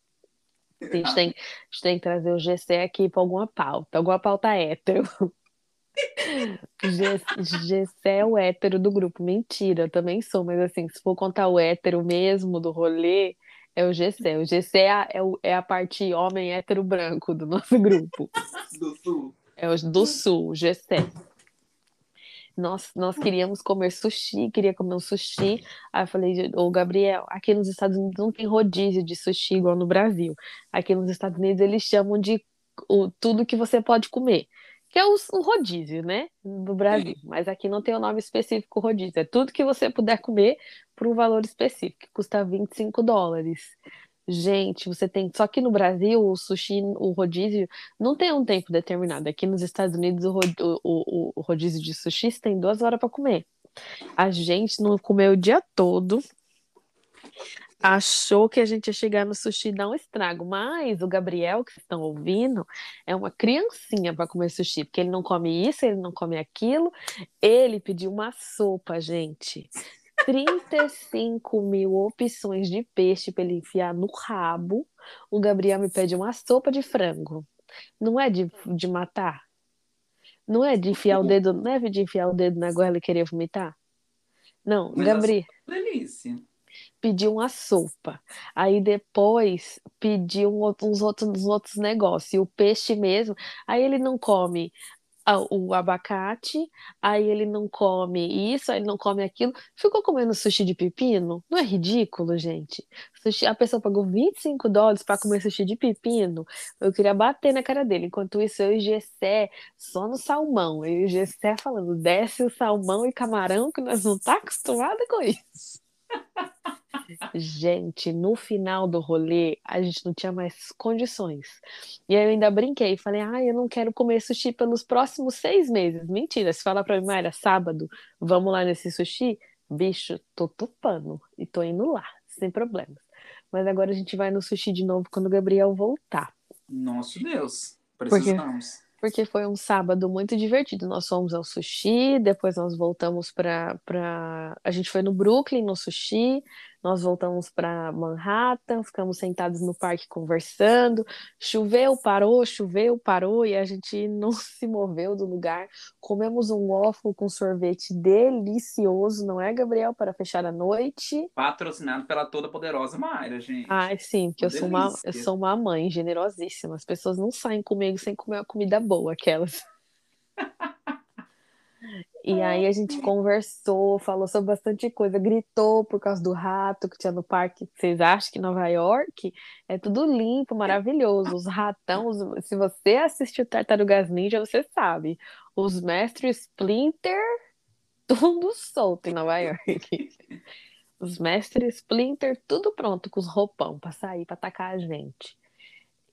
A gente, tem, a gente tem que trazer o Gessé aqui para alguma pauta, alguma pauta hétero. Gessé é o hétero do grupo. Mentira, eu também sou, mas assim, se for contar o hétero mesmo do rolê, é o Gessé. O Gessé é a, é, é a parte homem hétero branco do nosso grupo. Do sul. É o do sul, o Gessé. Nós, nós queríamos comer sushi, queria comer um sushi. Aí eu falei, ô Gabriel, aqui nos Estados Unidos não tem rodízio de sushi igual no Brasil. Aqui nos Estados Unidos eles chamam de o, tudo que você pode comer que é o, o rodízio, né? Do Brasil. Mas aqui não tem o nome específico rodízio. É tudo que você puder comer por um valor específico, que custa 25 dólares. Gente, você tem. Só que no Brasil, o sushi, o rodízio, não tem um tempo determinado. Aqui nos Estados Unidos, o, o, o rodízio de sushi tem duas horas para comer. A gente não comeu o dia todo achou que a gente ia chegar no sushi e dar um estrago. Mas o Gabriel, que vocês estão ouvindo, é uma criancinha para comer sushi, porque ele não come isso, ele não come aquilo. Ele pediu uma sopa, gente. 35 mil opções de peixe para ele enfiar no rabo. O Gabriel me pede uma sopa de frango. Não é de, de matar? Não é de enfiar o dedo, não é de enfiar o dedo na goela e querer vomitar? Não, Mas Gabriel delícia. Pediu uma sopa. Aí depois pediu uns outros, uns outros negócios. E o peixe mesmo. Aí ele não come o abacate, aí ele não come isso, aí ele não come aquilo. Ficou comendo sushi de pepino? Não é ridículo, gente? Sushi, a pessoa pagou 25 dólares para comer sushi de pepino. Eu queria bater na cara dele. Enquanto isso, eu e Gessé só no salmão. Eu e Gessé falando, desce o salmão e camarão, que nós não tá acostumado com isso. Gente, no final do rolê, a gente não tinha mais condições. E aí eu ainda brinquei, falei, ah, eu não quero comer sushi pelos próximos seis meses. Mentira, se falar pra mim, Mayra, sábado, vamos lá nesse sushi? Bicho, tô topando e tô indo lá, sem problemas. Mas agora a gente vai no sushi de novo quando o Gabriel voltar. Nosso Deus. Precisamos. Porque foi um sábado muito divertido. Nós fomos ao sushi, depois nós voltamos para pra... A gente foi no Brooklyn, no sushi, nós voltamos para Manhattan, ficamos sentados no parque conversando. Choveu, parou, choveu, parou, e a gente não se moveu do lugar. Comemos um waffle com sorvete delicioso, não é, Gabriel? Para fechar a noite. Patrocinado pela toda poderosa Mayra, gente. Ai, sim, porque eu sou uma, eu sou uma mãe generosíssima. As pessoas não saem comigo sem comer uma comida boa, aquelas. E aí a gente conversou, falou sobre bastante coisa, gritou por causa do rato que tinha no parque. Vocês acham que Nova York é tudo limpo, maravilhoso? Os ratão, os- se você assistiu Tartarugas Ninja, você sabe. Os mestres Splinter, tudo solto em Nova York. Os mestres Splinter, tudo pronto com os roupão pra sair, pra atacar a gente.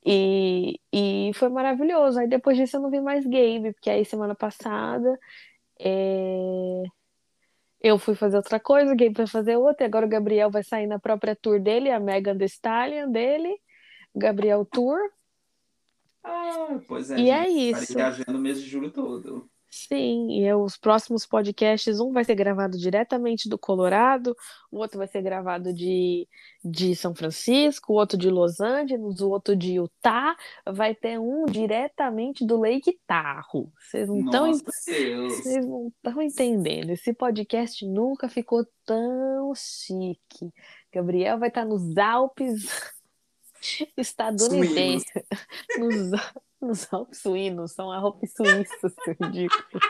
E, e foi maravilhoso. Aí depois disso eu não vi mais Gabe, porque aí semana passada é, eu fui fazer outra coisa, o Gabe foi fazer outra, e agora o Gabriel vai sair na própria tour dele, a Megan Thee Stallion dele, Gabriel Tour. Ah, pois é, E gente. é isso. viajando o mês de julho todo. Sim, e eu- os próximos podcasts, um vai ser gravado diretamente do Colorado, o outro vai ser gravado de, de São Francisco, o outro de Los Angeles, o outro de Utah, vai ter um diretamente do Lake Tahoe. Vocês não estão Nossa Deus. Vocês não estão entendendo. Esse podcast nunca ficou tão chique. Gabriel vai estar nos Alpes estadunidenses. Nos, nos Alpes suínos, são Alpes suíços, ridículo.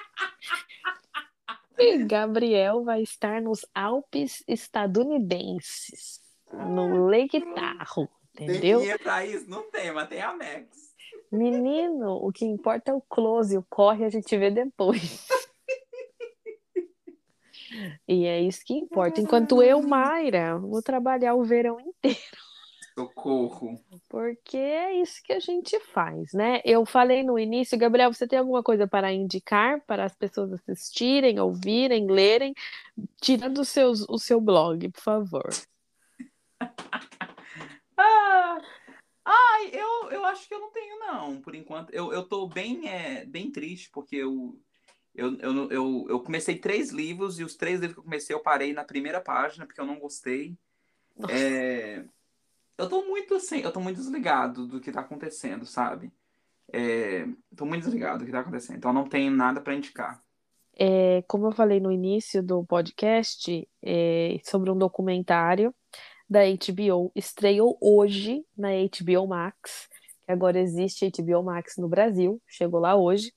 E Gabriel vai estar nos Alpes estadunidenses, no Lake Tahoe, Tem entendeu? pra isso? Não tem, mas tem Amex. Menino, o que importa é o close, o corre a gente vê depois. E é isso que importa. Enquanto eu, Mayra, vou trabalhar o verão inteiro, Socorro. porque é isso que a gente faz, né? Eu falei no início, Gabriel, você tem alguma coisa para indicar para as pessoas assistirem, ouvirem, lerem? Tirando os seus, o seu blog, por favor. Ah, ai, eu, eu acho que eu não tenho, não, por enquanto. Eu, eu tô bem, é, bem triste, porque eu, eu, eu, eu, eu comecei três livros, e os três livros que eu comecei eu parei na primeira página, porque eu não gostei. Nossa. É, eu tô muito assim, eu tô muito desligado do que tá acontecendo, sabe? É, tô muito desligado do que tá acontecendo, então eu não tenho nada pra indicar. É, como eu falei no início do podcast, é, sobre um documentário da HBO, estreou hoje na HBO Max, que agora existe HBO Max no Brasil, chegou lá hoje.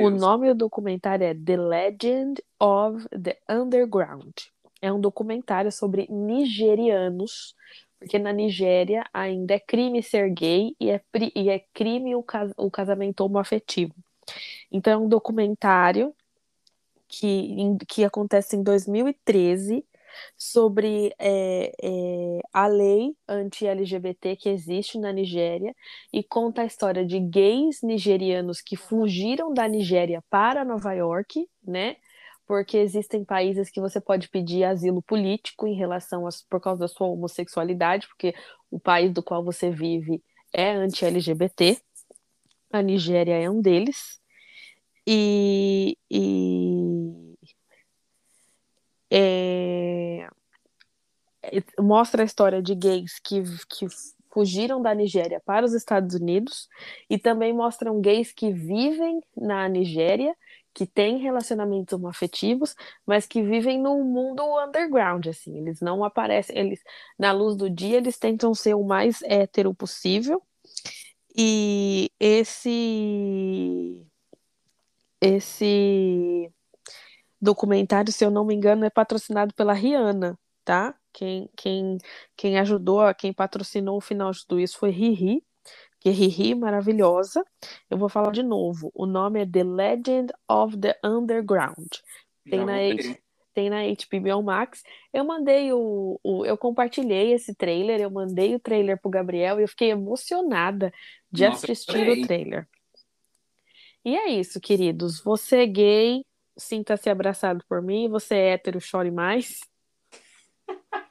O nome do documentário é The Legend of the Underground. É um documentário sobre nigerianos, porque na Nigéria ainda é crime ser gay e é, e é crime o, cas- o casamento homoafetivo. Então é um documentário que, em- que acontece em 2013 sobre é, é, a lei anti-LGBT que existe na Nigéria e conta a história de gays nigerianos que fugiram da Nigéria para Nova York, né? Porque existem países que você pode pedir asilo político em relação a, por causa da sua homossexualidade, porque o país do qual você vive é anti-LGBT. A Nigéria é um deles. E, e é, mostra a história de gays que, que fugiram da Nigéria para os Estados Unidos e também mostram gays que vivem na Nigéria, que têm relacionamentos homoafetivos, mas que vivem no mundo underground, assim, eles não aparecem, eles na luz do dia eles tentam ser o mais hétero possível. E esse esse documentário, se eu não me engano, é patrocinado pela Rihanna, tá? Quem, quem, quem ajudou, quem patrocinou o final de tudo isso foi Riri, que Riri maravilhosa. Eu vou falar de novo. O nome é The Legend of the Underground. Tem na, H, tem na HBO Max. Eu mandei o, o, Eu compartilhei esse trailer, eu mandei o trailer pro Gabriel e eu fiquei emocionada de Nossa, assistir o trailer. E é isso, queridos. Você é gay, sinta-se abraçado por mim. Você é hétero, chore mais.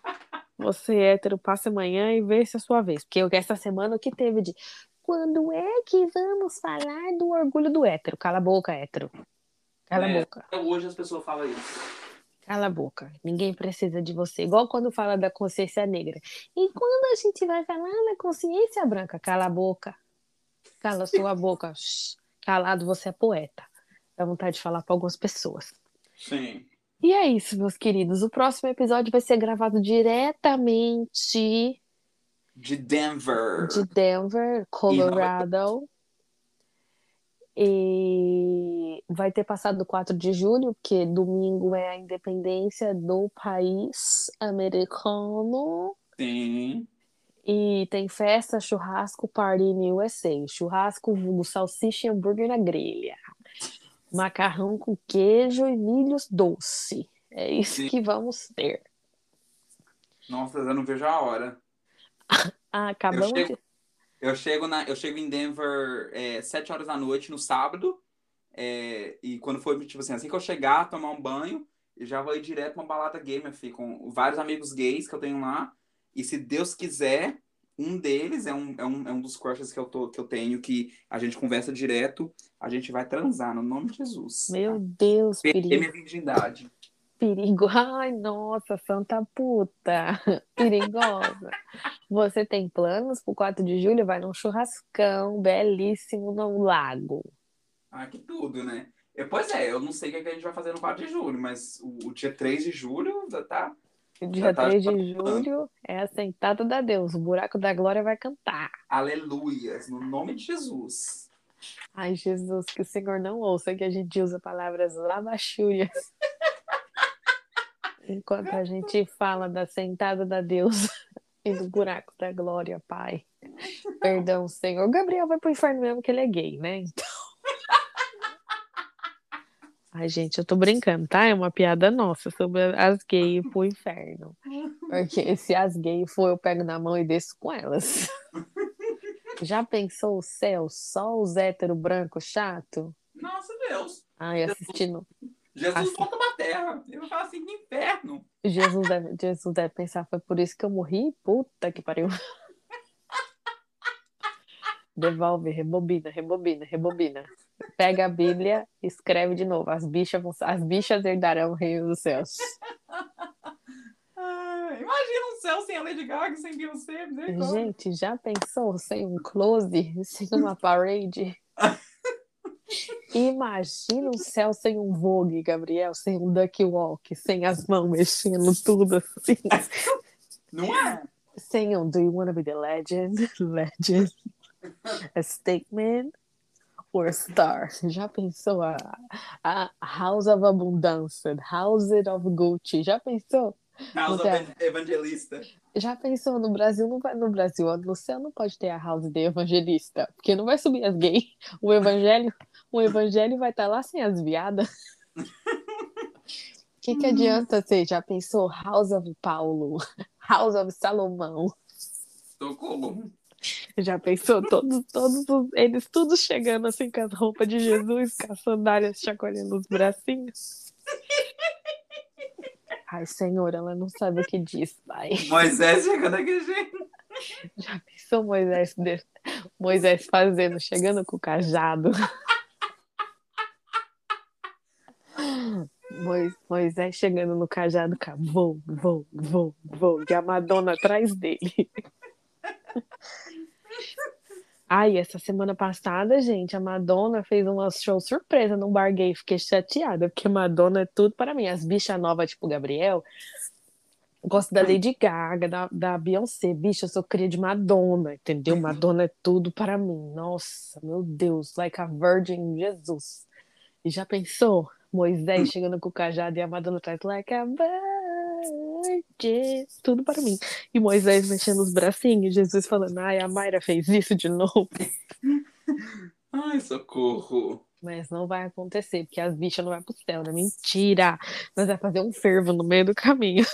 Você é hétero, passe amanhã e vê se é a sua vez. Porque essa semana o que teve de quando é que vamos falar do orgulho do hétero? Cala a boca, hétero. Cala é, a boca. Hoje as pessoas falam isso. Cala a boca. Ninguém precisa de você. Igual quando fala da consciência negra. E quando a gente vai falar da consciência branca? Cala a boca. Cala a sua boca. Calado, você é poeta. Dá vontade de falar para algumas pessoas. Sim. E é isso, meus queridos. O próximo episódio vai ser gravado diretamente de Denver. De Denver, Colorado. E vai ter passado do 4 de julho, porque domingo é a independência do país americano. Sim. E tem festa, churrasco, party no USA. Churrasco, vulgo, salsicha e hambúrguer na grelha macarrão com queijo e milhos doce. É isso Sim. que vamos ter. Nossa, eu não vejo a hora. ah, acabamos eu chego, de... eu chego, na, eu chego em Denver é, sete horas da noite no sábado. É, e quando for, tipo assim, assim que eu chegar, tomar um banho, eu já vou ir direto pra uma balada filho, com vários amigos gays que eu tenho lá. E se Deus quiser, um deles é um, é um, é um dos crushes que eu, tô, que eu tenho, que a gente conversa direto. A gente vai transar, no nome de Jesus. Meu Deus, Perder perigo. minha virgindade. Perigo. Ai, nossa, santa puta. Perigosa. Você tem planos pro 4 de julho? Vai num churrascão belíssimo no lago. Ah, que tudo, né? Eu, pois é, eu não sei o que a gente vai fazer no 4 de julho, mas o, o dia 3 de julho já tá Dia tá 3 de julho é a sentada da Deus. O buraco da glória vai cantar. Aleluias, no nome de Jesus. Ai, Jesus, que o Senhor não ouça que a gente usa palavras labachúrias. Enquanto a gente fala da sentada da Deus e do buraco da glória, Pai. Perdão, Senhor. O Gabriel vai pro inferno mesmo que ele é gay, né? Então. Ai, gente, eu tô brincando, tá? É uma piada nossa sobre as gays pro inferno. Porque se as gays for, eu pego na mão e desço com elas. Já pensou o céu? Só os hétero branco chato? Nossa Deus. Ai, assistindo. Jesus Assi... volta pra terra. Eu falo assim, inferno. Jesus deve, Jesus deve pensar, foi por isso que eu morri? Puta que pariu. Devolve, rebobina, rebobina, rebobina. Pega a Bíblia, escreve de novo. As bichas, vão, as bichas herdarão o reino dos céus. imagina um céu sem a Lady Gaga, sem Beyoncé. Gente, já pensou sem um close, sem uma parade? Imagina um céu sem um Vogue, Gabriel, sem um Duck Walk, sem as mãos mexendo tudo assim. Não é? Sem um Do You Wanna Be the Legend? Legend. A Statement Star. Já pensou a, a House of Abundance, House of Gucci? Já pensou? House of Evangelista. Já pensou no Brasil? Não vai no Brasil. No céu não pode ter a House de Evangelista, porque não vai subir as gays. O evangelho, o evangelho vai estar tá lá sem as viadas. O que, que adianta você? Já pensou House of Paulo, House of Salomão? Socorro. Já pensou? Todos, todos eles tudo chegando assim com as roupas de Jesus, com as sandálias chacoalhando os bracinhos. Ai, Senhor, ela não sabe o que diz, pai. Moisés chegando daquele jeito. Já pensou Moisés, Moisés fazendo, chegando com o cajado? Moisés chegando no cajado, cá, vou, vou, vou, vou, e a Madonna atrás dele. Ai, essa semana passada, gente, a Madonna fez uma show surpresa num bar gay. Fiquei chateada, porque Madonna é tudo para mim. As bichas novas, tipo Gabriel, gosto da Lady Gaga, da, da Beyoncé. Bicha, eu sou cria de Madonna, entendeu? Madonna é tudo para mim. Nossa, meu Deus, like a Virgin Jesus. E já pensou? Moisés chegando com o cajado e a Madonna atrás, like a Virgin, tudo para mim. E Moisés mexendo os bracinhos, Jesus falando, ai, a Mayra fez isso de novo. Ai, socorro. Mas não vai acontecer, porque as bichas não vão pro céu, né? Mentira! Nós vai fazer um fervo no meio do caminho.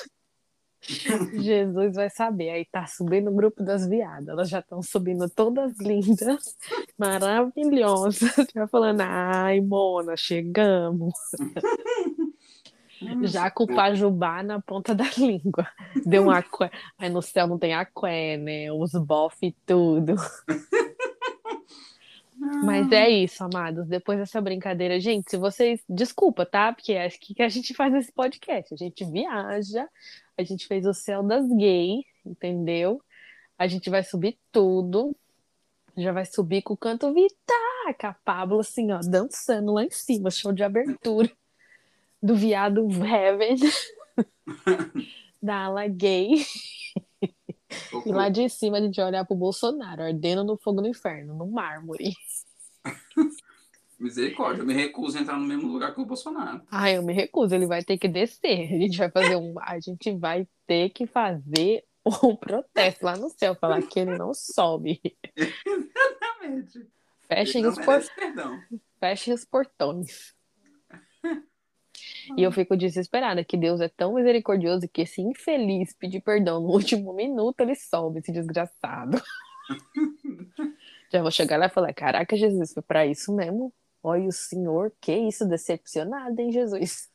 Jesus vai saber. Aí tá subindo o grupo das viadas. Elas já estão subindo todas lindas, maravilhosas. Já falando, ai, Mona, chegamos. Já com o pajubá na ponta da língua. Deu um aqué. Aí no céu não tem aqué, né? Os bof e tudo. Mas é isso, amados. Depois dessa brincadeira, gente, se vocês. Desculpa, tá? Porque é que, que a gente faz nesse podcast. A gente viaja, a gente fez o céu das gays, entendeu? A gente vai subir tudo. Já vai subir com o canto Vitar, com a Pablo, assim, ó, dançando lá em cima, show de abertura do viado Heaven, da ala gay. E lá de cima a gente vai olhar pro Bolsonaro, ardendo no fogo do inferno, no mármore. Misericórdia, eu me recuso a entrar no mesmo lugar que o Bolsonaro. Ah, eu me recuso, ele vai ter que descer. A gente vai fazer um. A gente vai ter que fazer um protesto lá no céu, falar que ele não sobe. Exatamente. Fechem os, por... Fechem os portões. E eu fico desesperada que Deus é tão misericordioso que esse infeliz pedir perdão no último minuto, ele sobe, esse desgraçado. Já vou chegar lá e falar: Caraca, Jesus, foi pra isso mesmo? Olha o Senhor, que isso, decepcionado, hein, Jesus?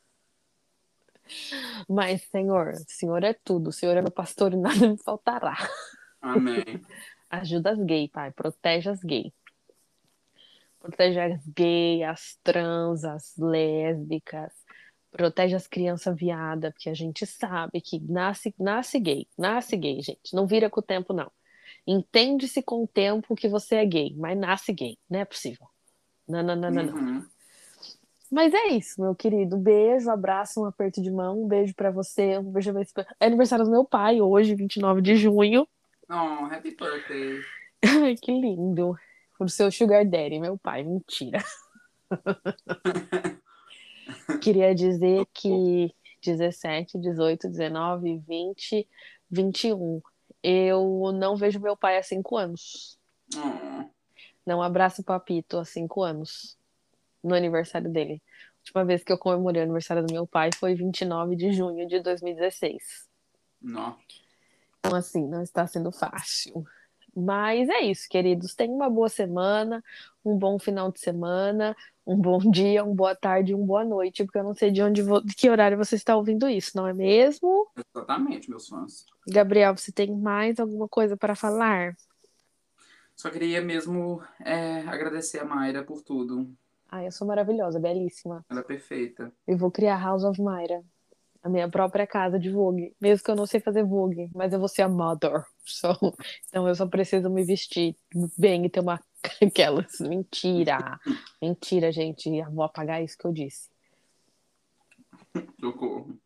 Mas, Senhor, Senhor é tudo, o Senhor é meu pastor e nada me faltará. Amém. Ajuda as gays, Pai, protege as gays. Protege as gays, as trans, as lésbicas, protege as crianças viadas, porque a gente sabe que nasce, nasce gay, nasce gay, gente. Não vira com o tempo, não. Entende-se com o tempo que você é gay, mas nasce gay, não é possível. Não, não, não, não, não. Uhum. Mas é isso, meu querido. Beijo, abraço, um aperto de mão, um beijo para você, um beijo É aniversário do meu pai hoje, 29 de junho. Oh, happy birthday. Ai, que lindo. Pro seu sugar daddy, meu pai, mentira. Queria dizer que 17, 18, 19, 20, 21. Eu não vejo meu pai há cinco anos. Oh. Não abraço o Papito há cinco anos. No aniversário dele. A última vez que eu comemorei o aniversário do meu pai foi 29 de junho de 2016. Não. Então, assim, não está sendo fácil. Mas é isso, queridos. Tenham uma boa semana, um bom final de semana, um bom dia, uma boa tarde, uma boa noite, porque eu não sei de onde de que horário você está ouvindo isso, não é mesmo? Exatamente, meus fãs. Gabriel, você tem mais alguma coisa para falar? Só queria mesmo é, agradecer a Mayra por tudo. Ah, eu sou maravilhosa, belíssima. Ela é perfeita. Eu vou criar House of Mayra, a minha própria casa de Vogue. Mesmo que eu não sei fazer Vogue, mas eu vou ser a mother. So, então eu só preciso me vestir bem e ter uma aquelas. Mentira! Mentira, gente. Eu vou apagar isso que eu disse. Socorro.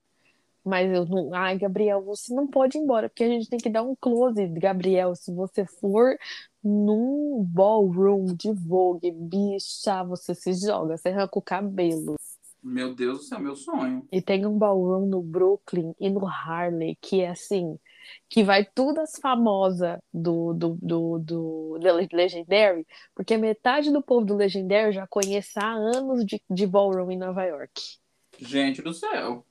Mas eu não. Ai, Gabriel, você não pode ir embora, porque a gente tem que dar um close, Gabriel. Se você for num ballroom de Vogue, bicha, você se joga, você arranca o cabelo. Meu Deus do céu, meu sonho. E tem um ballroom no Brooklyn e no Harley, que é assim, que vai tudo as famosas do, do, do, do, do Legendary, porque metade do povo do Legendary já conhece há anos de, de ballroom em Nova York. Gente do céu.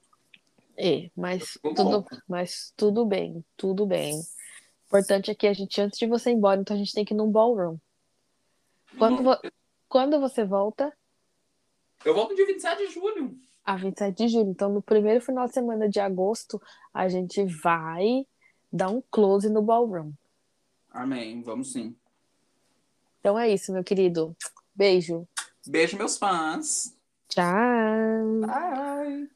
É, mas tudo, mas tudo bem, tudo bem. O importante é que a gente, antes de você ir embora, então a gente tem que ir num ballroom. Quando, vo... Quando você volta? Eu volto dia 27 de julho. Ah, 27 de julho. Então, no primeiro final de semana de agosto, a gente vai dar um close no ballroom. Amém. Vamos sim. Então é isso, meu querido. Beijo. Beijo, meus fãs. Tchau. Bye.